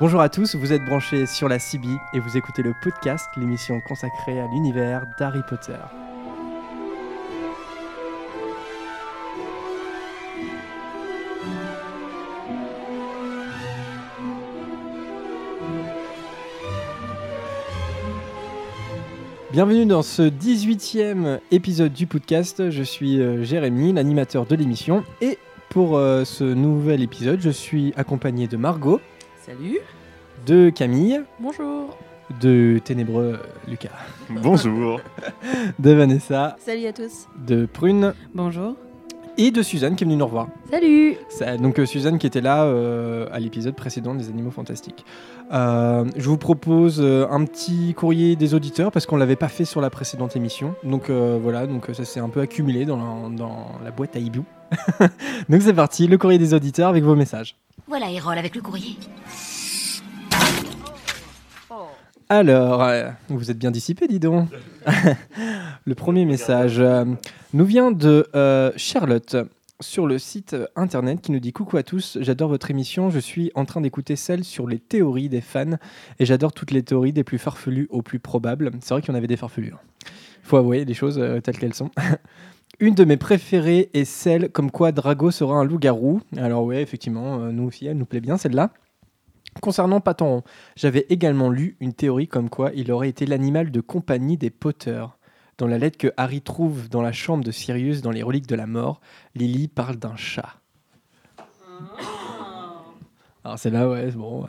Bonjour à tous, vous êtes branchés sur la CB et vous écoutez le podcast, l'émission consacrée à l'univers d'Harry Potter. Bienvenue dans ce 18e épisode du podcast. Je suis euh, Jérémy, l'animateur de l'émission. Et pour euh, ce nouvel épisode, je suis accompagné de Margot, Salut. de Camille, Bonjour. de Ténébreux Lucas, Bonjour. de Vanessa, Salut à tous. de Prune Bonjour. et de Suzanne qui est venue nous revoir. Salut. Ça- donc euh, Suzanne qui était là euh, à l'épisode précédent des Animaux Fantastiques. Euh, je vous propose euh, un petit courrier des auditeurs parce qu'on l'avait pas fait sur la précédente émission. Donc euh, voilà, donc ça s'est un peu accumulé dans la, dans la boîte à hibou. donc c'est parti, le courrier des auditeurs avec vos messages. Voilà Erol avec le courrier. Alors, euh, vous êtes bien dissipé, dis donc. le premier message euh, nous vient de euh, Charlotte sur le site internet qui nous dit Coucou à tous, j'adore votre émission, je suis en train d'écouter celle sur les théories des fans et j'adore toutes les théories des plus farfelues aux plus probables. C'est vrai qu'il y en avait des farfelues. hein. Faut avouer les choses telles qu'elles sont. Une de mes préférées est celle comme quoi Drago sera un loup-garou. Alors ouais, effectivement, euh, nous aussi, elle nous plaît bien celle-là. Concernant Patron, j'avais également lu une théorie comme quoi il aurait été l'animal de compagnie des Potter. Dans la lettre que Harry trouve dans la chambre de Sirius dans les reliques de la mort, Lily parle d'un chat. Alors c'est là, ouais, bon. euh,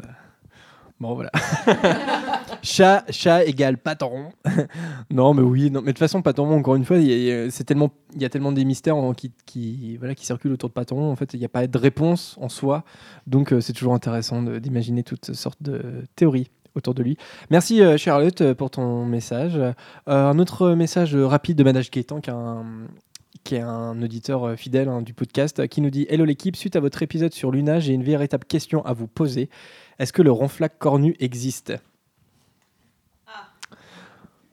Bon, voilà. chat, chat égale patron. non, mais oui, non, mais de toute façon, patron, encore une fois, il y a- tellement, y a tellement des mystères qui, qui, voilà, qui circulent autour de patron. En fait, il n'y a pas de réponse en soi. Donc, euh, c'est toujours intéressant d'imaginer toutes sortes de théories autour de lui. Merci euh, Charlotte euh, pour ton message. Un autre message rapide de Manage Gaétan qui est un, qui est un auditeur fidèle hein, du podcast qui nous dit Hello l'équipe, suite à votre épisode sur Luna, j'ai une véritable question à vous poser. Est-ce que le ronflac cornu existe?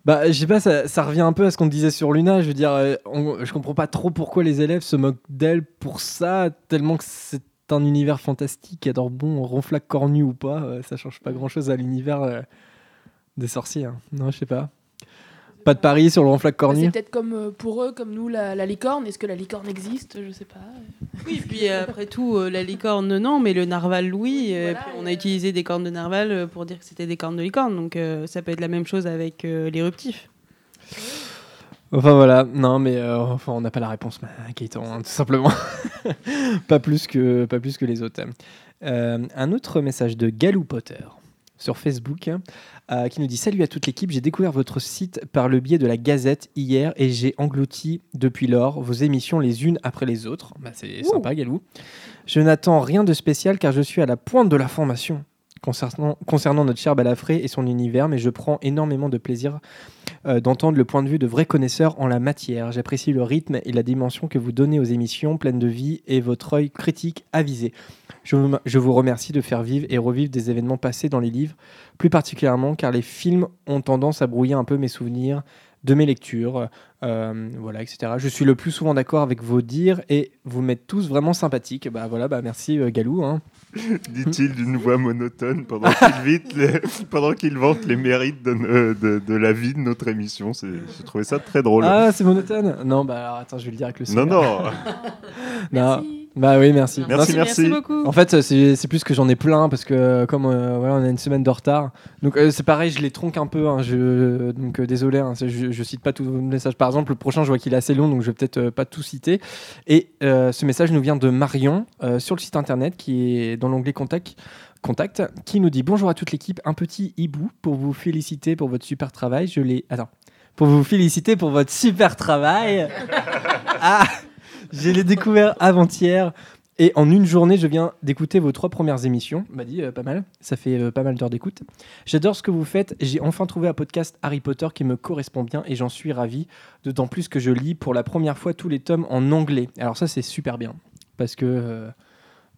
Bah, je sais pas, ça, revient un peu à ce qu'on disait sur Luna. Je veux dire, euh, je comprends pas trop pourquoi les élèves se moquent d'elle pour ça, tellement que c'est un univers fantastique. Alors bon, ronflac cornu ou pas, euh, ça change pas grand chose à l'univers euh, des sorciers. hein. Non, je sais pas. Pas de pari sur le ronflac Bah, cornu C'est peut-être comme euh, pour eux, comme nous, la, la licorne. Est-ce que la licorne existe? Je sais pas. Oui, puis euh, après tout, euh, la licorne, non, mais le narval, oui. Voilà, puis on a euh, utilisé des cornes de narval pour dire que c'était des cornes de licorne. Donc euh, ça peut être la même chose avec euh, l'éruptif. Enfin voilà, non mais euh, enfin, on n'a pas la réponse, Gaëtan, hein, tout simplement. pas, plus que, pas plus que les autres. Euh, un autre message de Galou Potter sur Facebook euh, qui nous dit Salut à toute l'équipe, j'ai découvert votre site par le biais de la Gazette hier et j'ai englouti depuis lors vos émissions les unes après les autres. Bah, C'est sympa, Galou. Je n'attends rien de spécial car je suis à la pointe de la formation concernant, concernant notre cher Balafré et son univers, mais je prends énormément de plaisir euh, d'entendre le point de vue de vrais connaisseurs en la matière. J'apprécie le rythme et la dimension que vous donnez aux émissions pleines de vie et votre œil critique avisé. Je vous, je vous remercie de faire vivre et revivre des événements passés dans les livres, plus particulièrement car les films ont tendance à brouiller un peu mes souvenirs de mes lectures, euh, voilà, etc. Je suis le plus souvent d'accord avec vos dires et vous m'êtes tous vraiment sympathiques. Bah voilà, bah merci euh, Galou. hein. Dit-il d'une voix monotone pendant qu'il vite les- pendant qu'il vante les mérites de, de- de la vie de notre émission. C'est- J'ai trouvé ça très drôle. Ah, c'est monotone Non, bah alors, attends, je vais le dire avec le non, sourire. non. Non. Merci. Bah oui, merci. Merci, Non, merci. beaucoup. En fait, c'est c'est plus que j'en ai plein parce que comme euh, voilà, on a une semaine de retard. Donc euh, c'est pareil, je les tronque un peu. hein, je, donc euh, désolé, hein, je, je cite pas tous vos messages. Par exemple, le prochain, je vois qu'il est assez long, donc je vais peut-être euh, pas tout citer. Et euh, ce message nous vient de Marion euh, sur le site internet qui est dans l'onglet contact. Contact, qui nous dit bonjour à toute l'équipe, un petit hibou pour vous féliciter pour votre super travail. Je l'ai. Attends. Pour vous féliciter pour votre super travail. ah, je l'ai découvert avant-hier. Et en une journée, je viens d'écouter vos trois premières émissions. M'a dit euh, pas mal. Ça fait euh, pas mal d'heures d'écoute. J'adore ce que vous faites. J'ai enfin trouvé un podcast Harry Potter qui me correspond bien et j'en suis ravi. D'autant plus que je lis pour la première fois tous les tomes en anglais. Alors ça, c'est super bien parce que euh,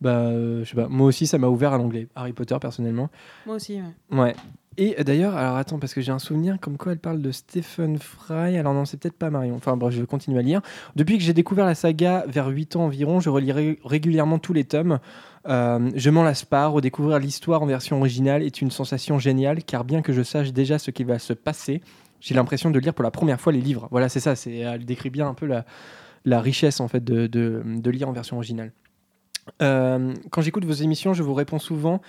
bah, euh, je sais pas. Moi aussi, ça m'a ouvert à l'anglais. Harry Potter personnellement. Moi aussi, ouais. Ouais. Et euh, d'ailleurs, alors attends, parce que j'ai un souvenir comme quoi elle parle de Stephen Fry. Alors non, c'est peut-être pas Marion. Enfin bon, je vais continuer à lire. Depuis que j'ai découvert la saga vers 8 ans environ, je relis ré- régulièrement tous les tomes. Euh, je m'en lasse pas. Redécouvrir l'histoire en version originale est une sensation géniale, car bien que je sache déjà ce qui va se passer, j'ai l'impression de lire pour la première fois les livres. Voilà, c'est ça. C'est, elle décrit bien un peu la, richesse en fait de lire en version originale. Euh, quand j'écoute vos émissions, je vous réponds souvent.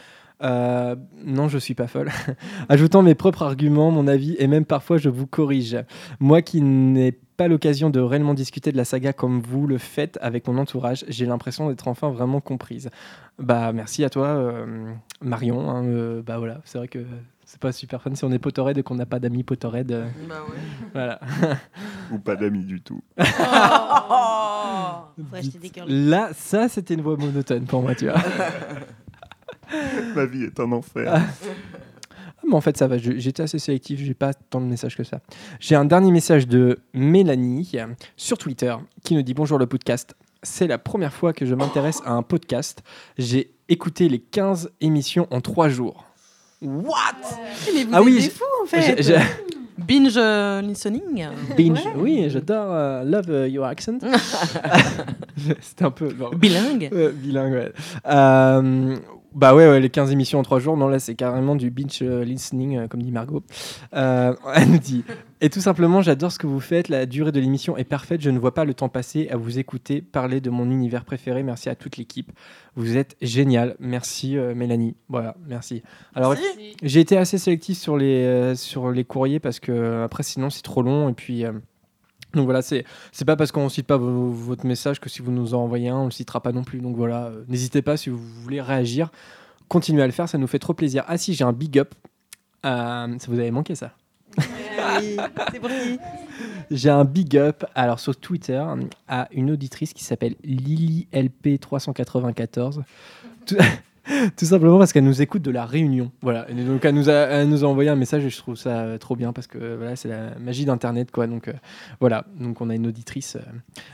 Euh, non, je suis pas folle. Ajoutant mes propres arguments, mon avis, et même parfois je vous corrige. Moi qui n'ai pas l'occasion de réellement discuter de la saga comme vous le faites avec mon entourage, j'ai l'impression d'être enfin vraiment comprise. Bah merci à toi, euh, Marion. hein, euh, bah voilà, c'est vrai que c'est pas super fun si on est Potterhead et qu'on n'a pas d'amis Potterhead. euh, Bah ouais. voilà. Ou pas d'amis du tout. Faut acheter des cœurs. Là, ça c'était une voix monotone pour moi, tu vois. Ma vie est un enfer. Ah, Mais en fait, ça va. J'étais assez sélectif. J'ai pas tant de messages que ça. J'ai un dernier message de Mélanie sur Twitter qui nous dit bonjour le podcast. C'est la première fois que je m'intéresse à un podcast. J'ai écouté les 15 émissions en 3 jours. What? Mais vous Ah êtes oui, des j'ai- fous en fait. J'ai- j'ai- Binge euh, listening. Binge. Oui, j'adore. euh, love euh, your accent. C'était un peu. bon. Bilingue. Bilingue, ouais. Euh, bah ouais, ouais, les 15 émissions en 3 jours, non, là c'est carrément du binge euh, listening, euh, comme dit Margot. Euh, elle nous dit Et tout simplement, j'adore ce que vous faites, la durée de l'émission est parfaite, je ne vois pas le temps passer à vous écouter parler de mon univers préféré. Merci à toute l'équipe, vous êtes génial. Merci euh, Mélanie. Voilà, merci. Alors, j'ai été assez sélectif sur les, sur les courriers parce que après sinon c'est trop long et puis donc voilà c'est pas parce qu'on cite pas vo- votre message que si vous nous en envoyez un on le citera pas non plus. Donc voilà euh, n'hésitez pas si vous voulez réagir. Continuez à le faire ça nous fait trop plaisir. Ah si j'ai un big up. Euh, ça vous avez manqué ça. Oui, C'est j'ai un big up alors sur Twitter à une auditrice qui s'appelle LilyLP394. Tout, simplement parce qu'elle nous écoute de la Réunion. Voilà. Et donc elle nous, a, elle nous a envoyé un message et je trouve ça euh, trop bien parce que euh, voilà, c'est la magie d'internet quoi. Donc euh, voilà. Donc on a une auditrice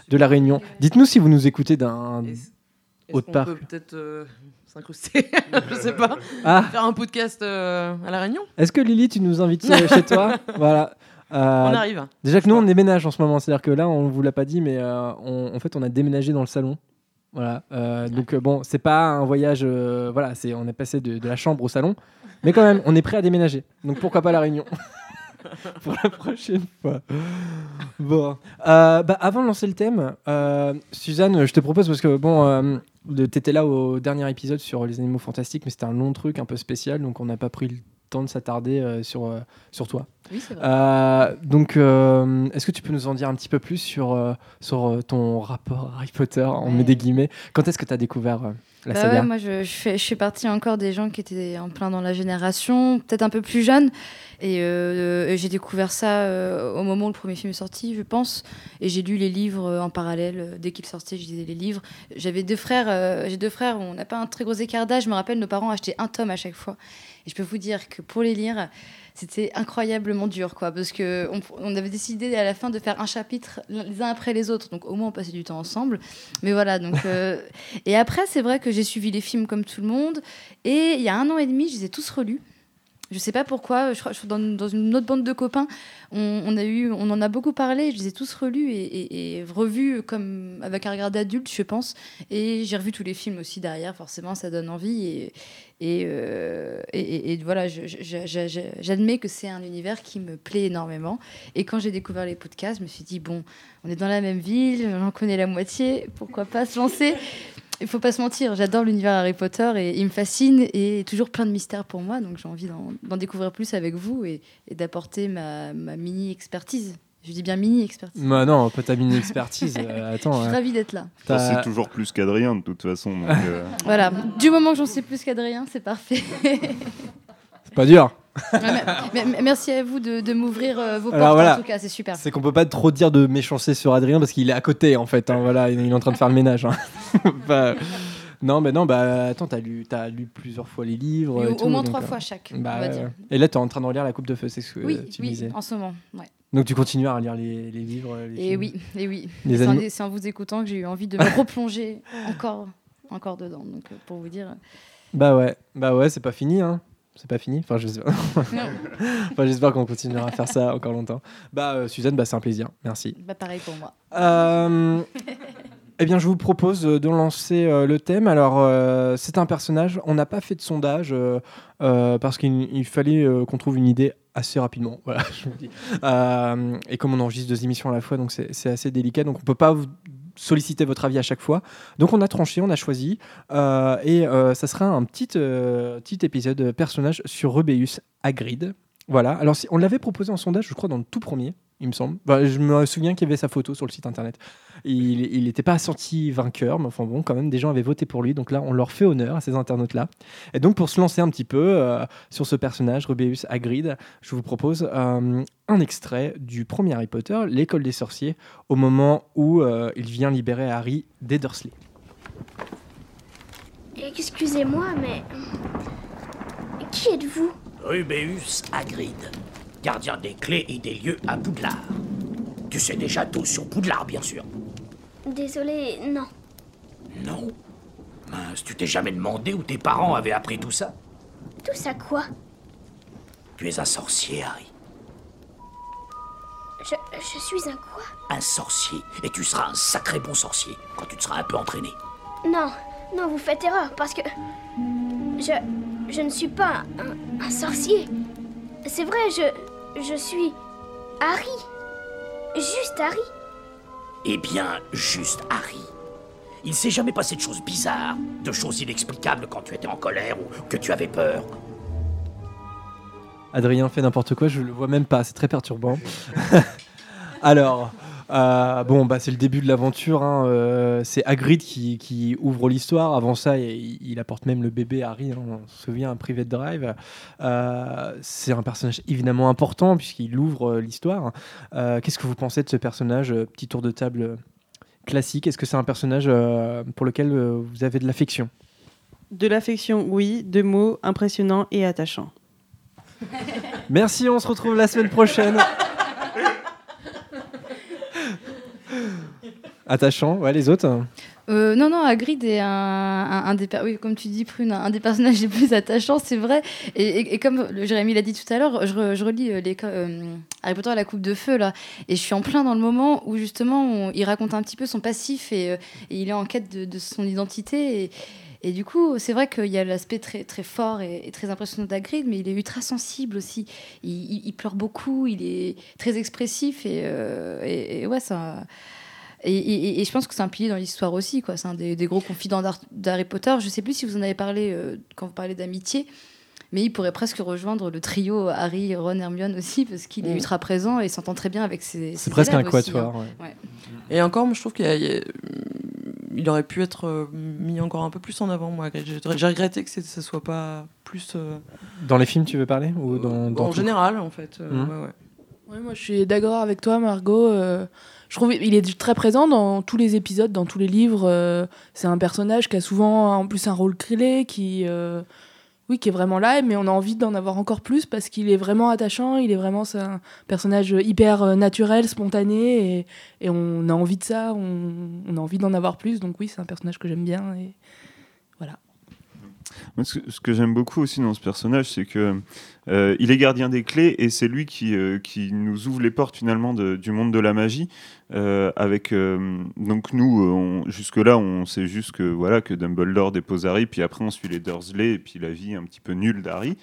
de la Réunion. Dites-nous si vous nous écoutez d'un Autre part. peut peut-être s'incruster Je sais pas. Ah, Faire un podcast à La Réunion? Est-ce que Lily tu nous invites chez toi? Voilà. Euh, On arrive. Déjà que nous, on déménage en ce moment. C'est-à-dire que là, on vous l'a pas dit, mais euh, on- en fait, on a déménagé dans le salon. Voilà. Euh, donc, euh, bon, c'est pas un voyage. euh, voilà, c'est on est passé de, la chambre au salon. Mais quand même, on est prêt à déménager. Donc, pourquoi pas la réunion Pour la prochaine fois. Bon. Bah, avant de lancer le thème, Suzanne, je te propose, parce que bon, euh, t'étais là au dernier épisode sur les animaux fantastiques, mais c'était un long truc un peu spécial. Donc, on n'a pas pris le temps de s'attarder euh, sur, euh, sur toi. Oui, c'est vrai. Euh, donc, est-ce que tu peux nous en dire un petit peu plus sur, sur ton rapport à Harry Potter, on met des guillemets? Quand est-ce que tu as découvert la Bah saga? ouais, moi, je, je, fais, je fais partie encore des gens qui étaient en plein dans la génération, peut-être un peu plus jeunes. Et, euh, j'ai découvert ça euh, au moment où le premier film est sorti, je pense. Et j'ai lu les livres euh, en parallèle. Dès qu'il sortait, je lisais les livres. J'avais deux frères. j'ai deux frères. On n'a pas un très gros écart d'âge. Je me rappelle, nos parents achetaient un tome à chaque fois. Et je peux vous dire que pour les lire, c'était incroyablement dur, quoi, parce que on, on avait décidé à la fin de faire un chapitre les uns après les autres. Donc au moins on passait du temps ensemble. Mais voilà, donc euh, et après, c'est vrai que j'ai suivi les films comme tout le monde. Et il y a un an et demi, je les ai tous relus. Je sais pas pourquoi, je crois je dans, une autre bande de copains, on, en a beaucoup parlé, je les ai tous relus et, revus comme avec un regard d'adulte, je pense. Et j'ai revu tous les films aussi derrière, forcément, ça donne envie. Et, et, euh, voilà, j'admets que c'est un univers qui me plaît énormément. Et quand j'ai découvert les podcasts, je me suis dit, bon, on est dans la même ville, j'en connais la moitié, pourquoi pas se lancer? Il faut pas se mentir, j'adore l'univers Harry Potter et il me fascine et toujours plein de mystères pour moi, donc j'ai envie d'en d'en découvrir plus avec vous et, et d'apporter ma, ma mini expertise. Je dis bien mini expertise. Bah non, pas ta mini expertise. euh, Je attends, suis euh, ravie d'être là. Sais toujours plus qu'Adrien, de toute façon. donc, euh, Voilà, du moment que j'en sais plus qu'Adrien, c'est parfait. c'est pas dur. Merci à vous de, de m'ouvrir euh, vos portes, voilà. en tout cas, c'est super. C'est qu'on peut pas trop dire de méchanceté sur Adrien parce qu'il est à côté en fait. hein, voilà, il est en train de faire le ménage. hein. Bah, non, mais non, bah attends, t'as lu, t'as lu plusieurs fois les livres. Et et au, tout, moins donc, trois euh, fois chaque, bah, on va euh, dire. Et là, t'es en train de relire La Coupe de Feu, c'est ce que Oui, tu oui, disais. en ce moment. Ouais. Donc tu continues à relire les, les livres. Les Et films. oui, et oui. C'est en, vous écoutant que j'ai eu envie de me replonger encore, encore dedans. Donc euh, pour vous dire. Bah ouais, bah ouais, c'est pas fini. Hein. C'est pas fini Enfin, j'espère qu'on continuera à faire ça encore longtemps. Bah, euh, Suzanne, bah, c'est un plaisir. Merci. Bah, pareil pour moi. Euh, eh bien, je vous propose euh, de lancer euh, le thème. Alors, c'est un personnage. On n'a pas fait de sondage parce qu'il il fallait qu'on trouve une idée assez rapidement. Voilà, je le dis. Et comme on enregistre deux émissions à la fois, donc c'est c'est assez délicat. Donc, on peut pas vous solliciter votre avis à chaque fois. Donc, on a tranché, on a choisi. Euh, et euh, ça sera un petit, euh, petit épisode personnage sur Rubeus Hagrid. Voilà. Alors, on l'avait proposé en sondage, je crois, dans le tout premier, il me semble. Bah, je me souviens qu'il y avait sa photo sur le site internet. Il n'était pas sorti vainqueur, mais enfin bon, quand même, des gens avaient voté pour lui. Donc là, on leur fait honneur à ces internautes-là. Et donc, pour se lancer un petit peu euh, sur ce personnage, Rubeus Hagrid, je vous propose euh, un extrait du premier Harry Potter, l'école des sorciers, au moment où euh, il vient libérer Harry des Dursley. Excusez-moi, mais. Qui êtes-vous? Rubéus Hagrid, gardien des clés et des lieux à Poudlard. Tu sais déjà tout sur Poudlard, bien sûr. Désolé, non. Non? Mince, tu t'es jamais demandé où tes parents avaient appris tout ça? Tout ça quoi? Tu es un sorcier, Harry. je, je suis un quoi? Un sorcier. Et tu seras un sacré bon sorcier quand tu te seras un peu entraîné. Non, non, vous faites erreur parce que. Je. Je ne suis pas un, un sorcier. C'est vrai, je. Je suis. Harry. Juste Harry. Eh bien, juste Harry. Il s'est jamais passé de choses bizarres, de choses inexplicables quand tu étais en colère ou que tu avais peur. Adrien fait n'importe quoi, je le vois même pas, c'est très perturbant. Alors, euh, bon, bah, c'est le début de l'aventure. hein, euh, c'est Hagrid qui, qui ouvre l'histoire. Avant ça, il, il apporte même le bébé Harry. hein, on se souvient, un Private Drive. Euh, c'est un personnage évidemment important puisqu'il ouvre l'histoire. Euh, Qu'est-ce que vous pensez de ce personnage Petit tour de table classique? Est-ce que c'est un personnage pour lequel vous avez de l'affection? De l'affection, oui. Deux mots, impressionnant et attachant. Merci, on se retrouve la semaine prochaine. Attachant, ouais, les autres Euh, non, non, Hagrid est un, un, des, oui, comme tu dis, Prune, un des personnages les plus attachants, c'est vrai. Et, et- et comme Jérémy l'a dit tout à l'heure, je, je relis euh, les, euh, Harry Potter à la coupe de feu là, et je suis en plein dans le moment où justement il raconte un petit peu son passif et, euh, il est en quête de, son identité. Et, du coup, c'est vrai qu'il y a l'aspect très, très fort et, très impressionnant d'Hagrid, mais il est ultra sensible aussi. Il, il- pleure beaucoup, il est très expressif et ouais, ça. Et, et- et je pense que c'est un pilier dans l'histoire aussi, quoi. C'est un des, des gros confidents d'Harry Potter. Je sais plus si vous en avez parlé euh, quand vous parlez d'amitié, mais il pourrait presque rejoindre le trio Harry, Ron, Hermione aussi, parce qu'il est Mm. ultra présent et s'entend très bien avec ses. C'est presque un quatuor. hein. ouais. Ouais. Et encore, moi, je trouve qu'il y a- il y a- il aurait pu être euh, mis encore un peu plus en avant. Moi, j'ai j'ai regretté que ce soit pas plus. euh, Dans les films, tu veux parler ou dans, dans en tout général, en fait. euh, ouais, ouais. Ouais, moi, je suis d'accord avec toi, Margot. Je trouve il est très présent dans tous les épisodes, dans tous les livres. euh, c'est un personnage qui a souvent en plus un rôle clé, qui, euh, oui, qui est vraiment là, mais on a envie d'en avoir encore plus parce qu'il est vraiment attachant. Il est vraiment un personnage hyper euh, naturel, spontané, et, et on a envie de ça. On, on a envie d'en avoir plus. Donc oui, c'est un personnage que j'aime bien. Et voilà. Ce que, j'aime beaucoup aussi dans ce personnage, c'est que euh, il est gardien des clés et c'est lui qui, euh, qui nous ouvre les portes finalement du monde de la magie. Euh, avec donc nous, on- jusque-là, on sait juste que voilà que Dumbledore dépose Harry, puis après on suit les Dursley et puis la vie un petit peu nulle d'Harry.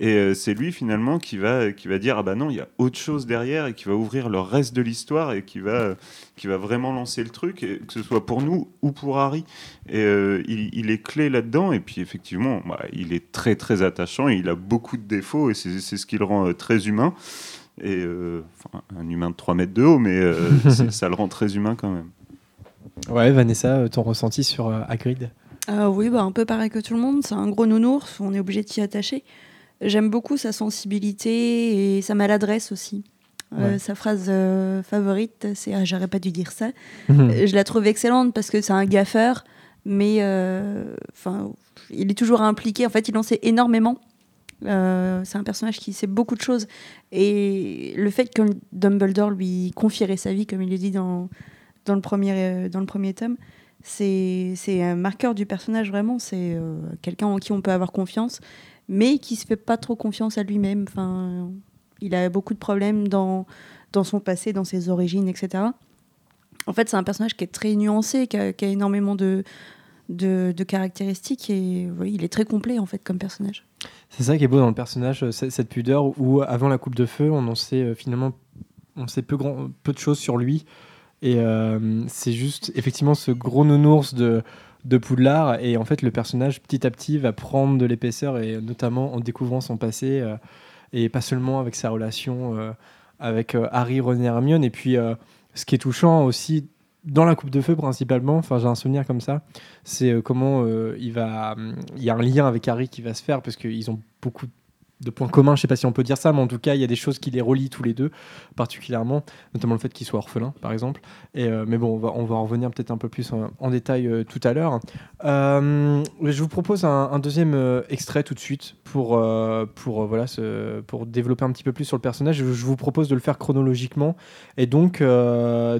Et euh, c'est lui finalement qui va, qui va dire ah bah non, il y a autre chose derrière et qui va ouvrir le reste de l'histoire et qui va, qui va vraiment lancer le truc, et que ce soit pour nous ou pour Harry. Et euh, il, il est clé là-dedans. Et puis effectivement, bah, il est très très attachant. Et il a beaucoup de défauts et c'est c'est ce qui le rend euh, très humain. Et euh, enfin, un humain de 3 mètres de haut, mais euh, ça le rend très humain quand même. Ouais, Vanessa, ton ressenti sur euh, Hagrid? Euh, oui, bah, un peu pareil que tout le monde. C'est un gros nounours, on est obligé de s'y attacher. J'aime beaucoup sa sensibilité et sa maladresse aussi. Euh. Sa phrase euh, favorite, c'est ah, J'aurais pas dû dire ça. Mhm. Euh, Je la trouve excellente parce que c'est un gaffeur, mais euh, il est toujours impliqué. En fait, il en sait énormément. C'est un personnage qui sait beaucoup de choses. Et le fait que Dumbledore lui confierait sa vie, comme il le dit dans, dans, le, premier, dans le premier tome, c'est c'est un marqueur du personnage vraiment. C'est quelqu'un en qui on peut avoir confiance. Mais qui se fait pas trop confiance à lui-même. Enfin, il a beaucoup de problèmes dans, dans son passé, dans ses origines, etc. En fait, c'est un personnage qui est très nuancé, qui a, qui a énormément de, de, caractéristiques et il est très complet en fait comme personnage. C'est ça qui est beau dans le personnage, euh, cette pudeur où avant la coupe de feu, on en sait euh, finalement on sait peu, grand, peu de choses sur lui. Et euh, c'est juste effectivement ce gros nounours de, de Poudlard. Et en fait, le personnage petit à petit va prendre de l'épaisseur et notamment en découvrant son passé euh, et pas seulement avec sa relation euh, avec euh, Harry, Ron et Hermione. Et puis, ce qui est touchant aussi dans la coupe de feu principalement, enfin j'ai un souvenir comme ça, c'est comment il va, hum, il y a un lien avec Harry qui va se faire parce qu'ils ont beaucoup de points communs, je sais pas si on peut dire ça, mais en tout cas il y a des choses qui les relient tous les deux, particulièrement, notamment le fait qu'ils soient orphelins par exemple. Et, euh, mais bon, on va, en revenir peut-être un peu plus en, détail euh, tout à l'heure. Euh, je vous propose un, deuxième extrait tout de suite pour, développer un petit peu plus sur le personnage. Je, vous propose de le faire chronologiquement et donc de,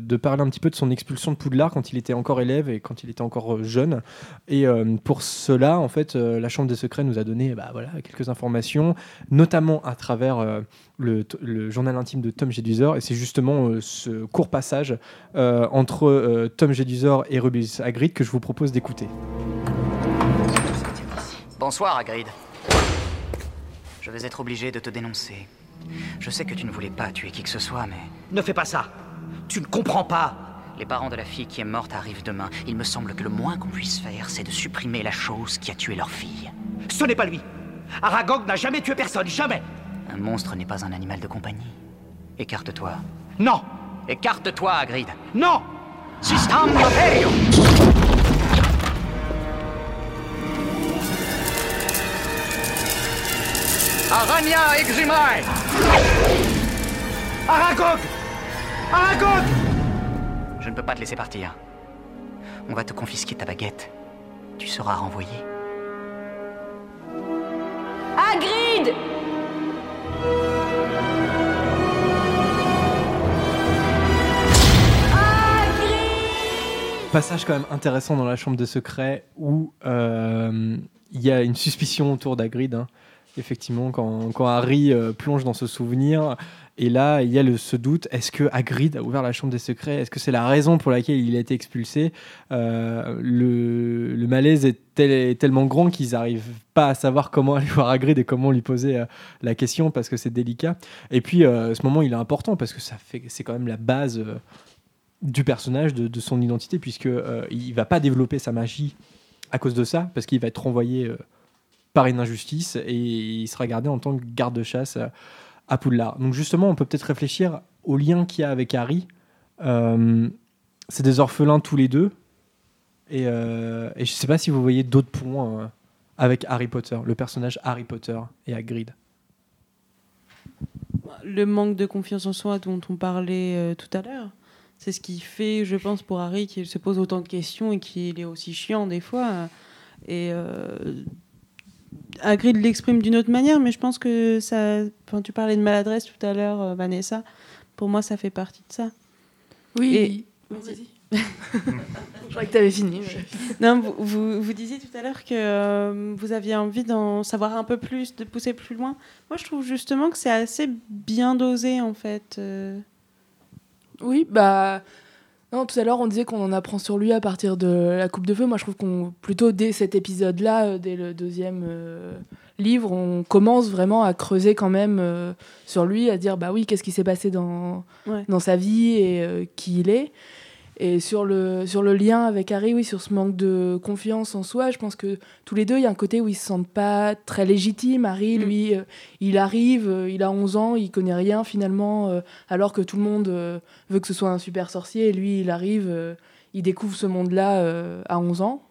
de parler un petit peu de son expulsion de Poudlard quand il était encore élève et quand il était encore jeune. Et pour cela, en fait, la Chambre des Secrets nous a donné bah, voilà, quelques informations, notamment à travers euh, le, journal intime de Tom Jedusor. Et c'est justement euh, ce court passage euh, entre euh, Tom Jedusor et Rubius Hagrid que je vous propose d'écouter. Bonsoir, Hagrid. Je vais être obligé de te dénoncer. Je sais que tu ne voulais pas tuer qui que ce soit, mais... Ne fais pas ça Tu ne comprends pas Les parents de la fille qui est morte arrivent demain. Il me semble que le moins qu'on puisse faire, c'est de supprimer la chose qui a tué leur fille. Ce n'est pas lui Aragog n'a jamais tué personne, jamais Un monstre n'est pas un animal de compagnie. Écarte-toi. Non Écarte-toi, Hagrid Non Système Imperio Arania Exumae Aragog Aragog Je ne peux pas te laisser partir. On va te confisquer ta baguette. Tu seras renvoyé. Hagrid Passage quand même intéressant dans la chambre de secret où euh, il y a une suspicion autour d'Hagrid. hein. Effectivement, quand, quand Harry euh, plonge dans ce souvenir, et là, il y a le, ce doute est-ce que Hagrid a ouvert la chambre des secrets? Est-ce que c'est la raison pour laquelle il a été expulsé? Euh, le, malaise est, tel- est tellement grand qu'ils n'arrivent pas à savoir comment aller voir Hagrid et comment lui poser euh, la question parce que c'est délicat. Et puis, euh, ce moment, il est important parce que ça fait, c'est quand même la base. du personnage, de, son identité, puisque il va pas développer sa magie à cause de ça, parce qu'il va être renvoyé par une injustice et il sera gardé en tant que garde-chasse à Poudlard. Donc justement, on peut peut-être réfléchir au lien qu'il y a avec Harry. Euh, c'est des orphelins tous les deux, et, euh, je sais pas si vous voyez d'autres points euh, avec Harry Potter, le personnage Harry Potter et Hagrid. le manque de confiance en soi dont on parlait tout à l'heure. C'est ce qui fait, je pense, pour Harry qu'il se pose autant de questions et qu'il est aussi chiant des fois. Et Hagrid l'exprime d'une autre manière, mais je pense que ça. Enfin, tu parlais de maladresse tout à l'heure, euh, Vanessa. Pour moi, ça fait partie de ça. Oui. Et- Vas-y. Je croyais que tu avais fini. mais- Non, vous, vous, vous disiez tout à l'heure que euh, vous aviez envie d'en savoir un peu plus, de pousser plus loin. Moi, je trouve justement que c'est assez bien dosé, en fait. euh. Oui, bah. Non, tout à l'heure, on disait qu'on en apprend sur lui à partir de la Coupe de Feu. Moi, je trouve qu'on, plutôt dès cet épisode-là, euh, dès le deuxième euh, livre, on commence vraiment à creuser quand même euh, sur lui, à dire, bah oui, qu'est-ce qui s'est passé dans, Ouais. dans sa vie et euh, qui il est. Et sur le, sur le lien avec Harry, oui, sur ce manque de confiance en soi, je pense que tous les deux, il y a un côté où ils se sentent pas très légitimes. Harry, lui, euh, il arrive, euh, il a 11 ans, il connaît rien finalement, euh, alors que tout le monde veut que ce soit un super sorcier. Et lui, il arrive, il découvre ce monde-là à 11 ans.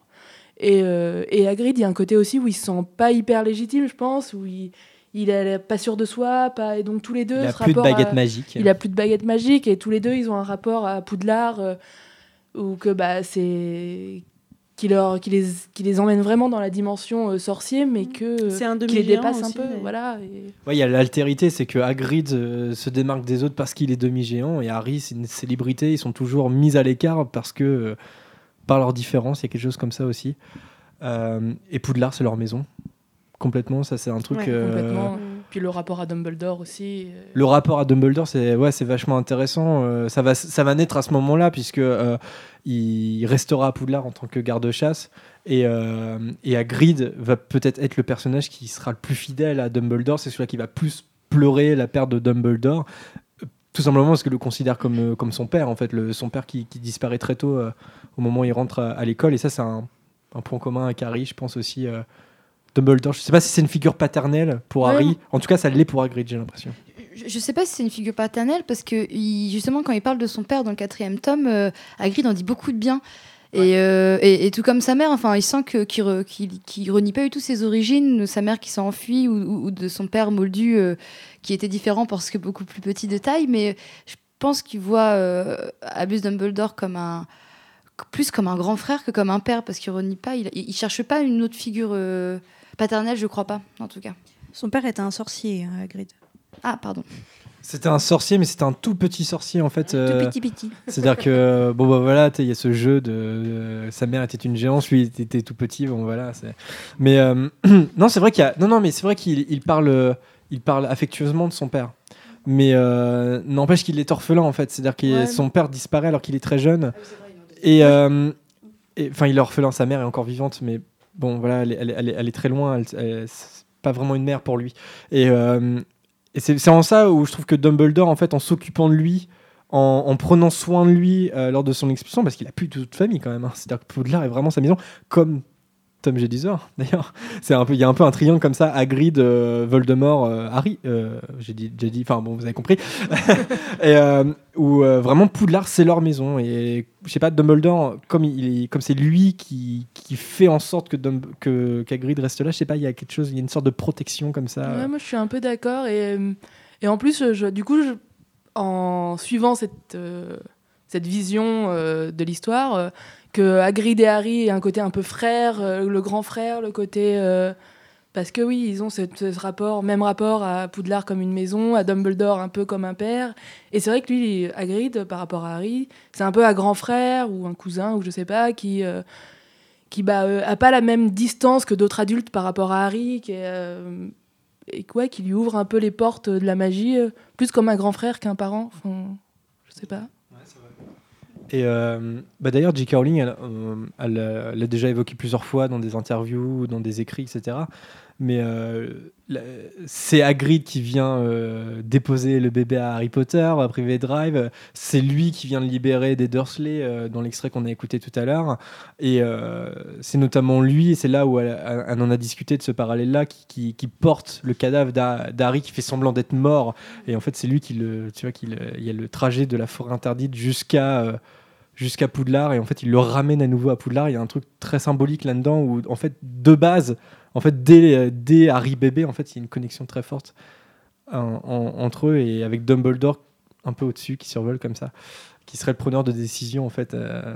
Et, et Hagrid, il y a un côté aussi où il se sent pas hyper légitime, je pense, où il, il est pas sûr de soi, pas, et donc tous les deux. Il a ce plus de baguette à- magique. Il a plus de baguette magique, et tous les deux, ils ont un rapport à Poudlard euh, où que bah c'est qui leur qui les qui les emmène vraiment dans la dimension euh, sorcier, mais que C'est un qui les dépasse un aussi, peu, mais- voilà. et- Ouais, il y a l'altérité, c'est que Hagrid euh, se démarque des autres parce qu'il est demi-géant et Harry, c'est une célébrité. Ils sont toujours mis à l'écart parce que, euh, par leur différence, il y a quelque chose comme ça aussi. Euh, et Poudlard, c'est leur maison, complètement. Ça, c'est un truc. Ouais, euh, complètement. Puis le rapport à Dumbledore aussi. euh, Le rapport à Dumbledore, c'est ouais, c'est vachement intéressant. Euh, ça va, ça va naître à ce moment-là puisque euh, il restera à Poudlard en tant que garde-chasse et euh, et Hagrid va peut-être être le personnage qui sera le plus fidèle à Dumbledore. C'est celui qui va plus pleurer la perte de Dumbledore. Tout simplement parce qu'il le considère comme, comme son père, en fait, le, son père qui, qui disparaît très tôt euh, au moment où il rentre à, à l'école. Et ça, c'est un, un point commun avec Harry, je pense aussi. euh, Dumbledore, je sais pas si c'est une figure paternelle pour Ouais. Harry. En tout cas, ça l'est pour Hagrid, j'ai l'impression. Je, je sais pas si c'est une figure paternelle parce que il- justement quand il parle de son père dans le quatrième tome, euh, Hagrid en dit beaucoup de bien. Et, euh, et, et tout comme sa mère, enfin, il sent que- qu'il re- renie pas du tout ses origines, sa mère qui s'est enfuie ou, ou- ou de son père moldu euh, qui était différent parce que beaucoup plus petit de taille. Mais je pense qu'il voit euh, Albus Dumbledore comme un plus comme un grand frère que comme un père parce qu'il renie pas. Il, il, il cherche pas une autre figure euh, paternelle, je crois pas, en tout cas. Son père était un sorcier, hein, Hagrid. Ah, pardon. C'était un sorcier, mais c'était un tout petit sorcier en fait. euh, petit, petit. C'est-à-dire que bon bah voilà, il y a ce jeu de euh, sa mère était une géante, lui il était tout petit, bon voilà. Mais euh, non, c'est vrai qu'il y a non non mais c'est vrai qu'il il parle euh, il parle affectueusement de son père. Mais euh, n'empêche qu'il est orphelin en fait, c'est-à-dire que Ouais. son père disparaît alors qu'il est très jeune. Euh, et- enfin il est orphelin, sa mère est encore vivante, mais bon voilà, elle, est- très loin, elle, pas vraiment une mère pour lui. Et euh, c'est en ça où je trouve que Dumbledore, en fait, en s'occupant de lui, en, en prenant soin de lui euh, lors de son expulsion, parce qu'il a plus de toute famille quand même. hein. C'est-à-dire que Poudlard est vraiment sa maison, comme Tom Jedusor d'ailleurs. C'est un peu, il y a un peu un triangle comme ça Hagrid, euh, Voldemort, euh, Harry. euh, j'ai dit, j'ai dit, enfin bon, vous avez compris. et où vraiment Poudlard c'est leur maison et je sais pas Dumbledore comme il comme c'est lui qui, qui fait en sorte que Dumb- qu'Hagrid reste là. Je sais pas, il y a quelque chose, il y a une sorte de protection comme ça. Ouais, moi je suis un peu d'accord et, et en plus je- du coup en suivant cette cette vision de l'histoire que Hagrid et Harry aient un côté un peu frère, euh, le grand frère, le côté euh, parce que oui ils ont ce, rapport même rapport à Poudlard comme une maison, à Dumbledore un peu comme un père et c'est vrai que lui Hagrid par rapport à Harry c'est un peu un grand frère ou un cousin ou je sais pas qui euh, qui bah, euh, a pas la même distance que d'autres adultes par rapport à Harry, qui et quoi, qui lui ouvre un peu les portes de la magie, plus comme un grand frère qu'un parent. Enfin, je sais pas. Et euh, bah d'ailleurs, J.K. Rowling, elle, euh, euh, l'a déjà évoqué plusieurs fois dans des interviews, dans des écrits, etc. Mais c'est Hagrid qui vient déposer le bébé à Harry Potter, à Private Drive. C'est lui qui vient le libérer des Dursley dans l'extrait qu'on a écouté tout à l'heure. Et c'est notamment lui, et c'est là où elle, en a discuté de ce parallèle-là, qui, porte le cadavre d'Ha- d'Harry qui fait semblant d'être mort. Et en fait, c'est lui qui le, tu vois, qui il y a le trajet de la forêt interdite jusqu'à jusqu'à Poudlard et en fait il le ramène à nouveau à Poudlard. Il y a un truc très symbolique là-dedans où en fait de base, en fait dès, dès Harry bébé, en fait il y a une connexion très forte en- entre eux et avec Dumbledore un peu au-dessus qui survole comme ça qui serait le preneur de décision en fait euh,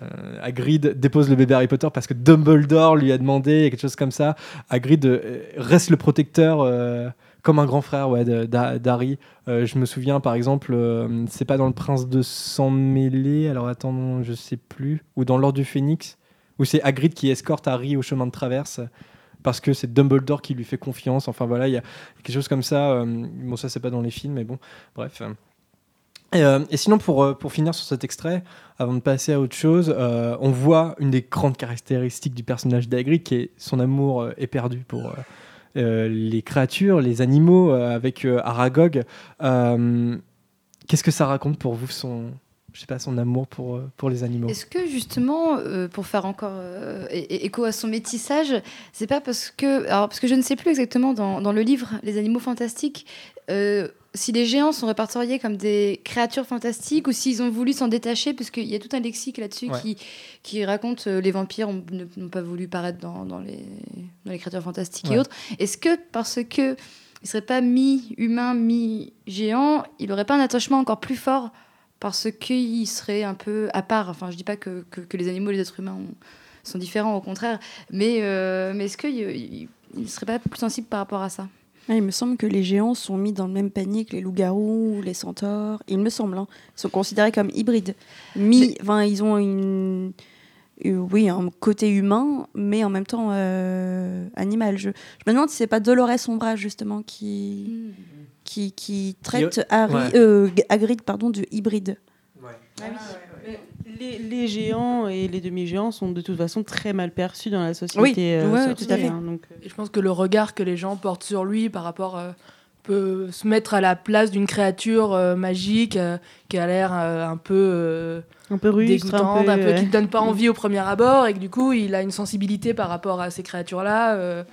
dépose le bébé Harry Potter parce que Dumbledore lui a demandé quelque chose comme ça Hagrid euh, reste le protecteur euh, comme un grand frère ouais, d'Harry. Euh, je me souviens par exemple euh, c'est pas dans le prince de sang mêlé alors attends je sais plus ou dans l'ordre du phénix où c'est Hagrid qui escorte Harry au chemin de traverse parce que c'est Dumbledore qui lui fait confiance. Enfin voilà il y a quelque chose comme ça euh, bon ça c'est pas dans les films mais bon bref. Et, sinon, pour, finir sur cet extrait, avant de passer à autre chose, on voit une des grandes caractéristiques du personnage d'Hagrid, qui est son amour éperdu pour les créatures, les animaux, euh, avec euh, Aragog. Euh, Qu'est-ce que ça raconte pour vous, son, je sais pas, son amour pour, euh, pour les animaux? Est-ce que justement, euh, pour faire encore euh, écho à son métissage, c'est pas parce que, alors parce que je ne sais plus exactement dans, dans le livre Les Animaux Fantastiques euh, si les géants sont répertoriés comme des créatures fantastiques ou s'ils ont voulu s'en détacher, parce qu'il y a tout un lexique là-dessus Ouais. qui, qui raconte euh, les vampires ont- ne- n'ont pas voulu paraître dans, dans les, dans les créatures fantastiques Ouais. et autres. Est-ce que parce que il serait pas mi-humain, mi-géant, il aurait pas un attachement encore plus fort parce qu'il serait un peu à part? Enfin, je dis pas que, que, que les animaux et les êtres humains ont- sont différents, au contraire. Mais, euh, mais est-ce qu'il ne serait pas plus sensible par rapport à ça? Ah, il me semble que les géants sont mis dans le même panier que les loups-garous ou les centaures. Il me semble. hein. Ils sont considérés comme hybrides. Mi, ils ont une, euh, oui, un côté humain, mais en même temps euh, animal. Je, je me demande si c'est pas Dolores Ombrage justement qui, qui, qui traite Harry, ouais. euh, Hagrid pardon, du hybride. Les, les géants et les demi-géants sont de toute façon très mal perçus dans la société. euh, Ouais, sorcière, tout à fait. hein, donc, Et je pense que le regard que les gens portent sur lui par rapport euh, peut se mettre à la place d'une créature euh, magique euh, qui a l'air euh, un peu euh, Un peu dégoûtante, un un peu, ouais. qui ne donne pas envie au premier abord et que du coup il a une sensibilité par rapport à ces créatures-là euh,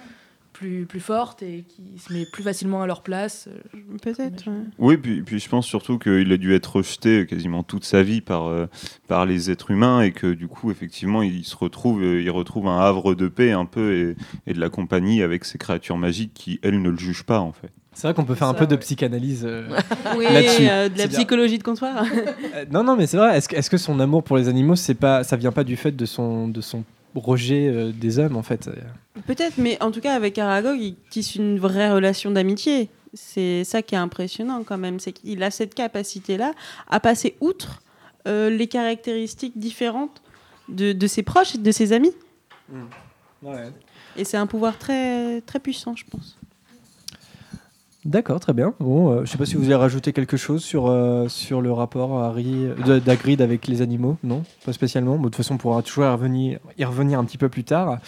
plus, plus forte et qui se met plus facilement à leur place. euh, Peut-être. Oui, puis, puis je pense surtout qu'il a dû être rejeté quasiment toute sa vie par, euh, par les êtres humains et que du coup, effectivement, il se retrouve, euh, il retrouve un havre de paix un peu et, et de la compagnie avec ces créatures magiques qui, elles, ne le jugent pas en fait. C'est vrai qu'on peut faire un peu de psychanalyse euh, Oui, là-dessus. euh, de la psychologie de comptoir. Euh, non, non, mais c'est vrai. Est-ce que, est-ce que son amour pour les animaux, c'est pas, ça vient pas du fait de son, de son rejet euh, des hommes, en fait Peut-être, mais en tout cas, avec Aragog, il tisse une vraie relation d'amitié. C'est ça qui est impressionnant quand même, c'est qu'il a cette capacité-là à passer outre euh, les caractéristiques différentes de, de ses proches et de ses amis. Et c'est un pouvoir très, très puissant, je pense. D'accord, très bien. Bon, euh, je sais pas si vous voulez rajouter quelque chose sur, euh, sur le rapport Harry d'Hagrid avec les animaux. Non, pas spécialement. Bon, de toute façon, on pourra toujours y revenir, y revenir un petit peu plus tard.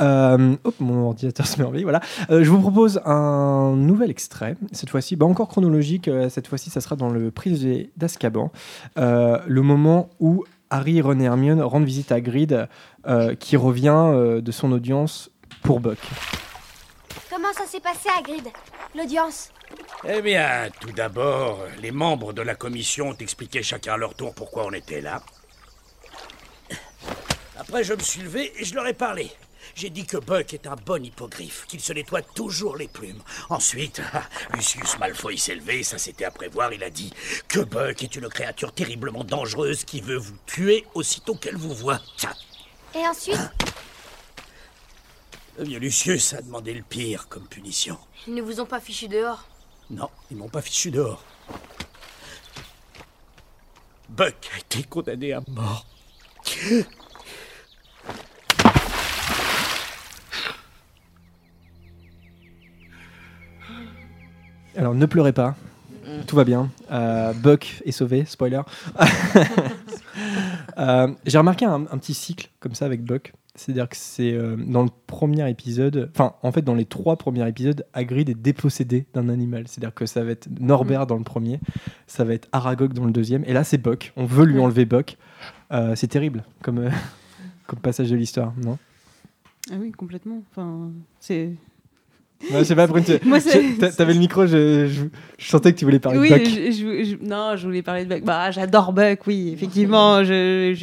Euh, hop, mon ordinateur se met en veille, Voilà. Euh, je vous propose un nouvel extrait. Cette fois-ci, bah, encore chronologique. cette fois-ci, ça sera dans le prisonnier d'Azkaban. Le moment où Harry, Ron et Hermione rendent visite à Hagrid, euh, qui revient de son audience pour Buck. Comment ça s'est passé à Grid L'audience? Eh bien, tout d'abord, les membres de la commission ont expliqué chacun à leur tour pourquoi on était là. Après, je me suis levé et je leur ai parlé. J'ai dit que Buck est un bon hippogriffe, qu'il se nettoie toujours les plumes. Ensuite, Lucius Malfoy s'est levé, ça c'était à prévoir, il a dit que Buck est une créature terriblement dangereuse qui veut vous tuer aussitôt qu'elle vous voit. Et ensuite, Eh bien, Lucius a demandé le pire comme punition. ils ne vous ont pas fichu dehors. Non, ils m'ont pas fichu dehors. Buck a été condamné à mort. Alors ne pleurez pas, tout va bien. Euh, Buck est sauvé, spoiler. Euh, J'ai remarqué un, un petit cycle comme ça avec Buck. C'est-à-dire que c'est euh, dans le premier épisode, enfin en fait dans les trois premiers épisodes, Hagrid est dépossédé d'un animal. C'est-à-dire que ça va être Norbert dans le premier, ça va être Aragog dans le deuxième, et là c'est Buck. On veut lui Ouais. enlever Buck. Euh, c'est terrible comme, euh, comme passage de l'histoire, non? Ah oui, complètement. Enfin, c'est. Ouais, Je sais pas, Brune, tu- t'avais le micro, je, je- je sentais que tu voulais parler oui, de Buck. je- non, je voulais parler de Buck. Bah, j'adore Buck, oui, effectivement. J'ai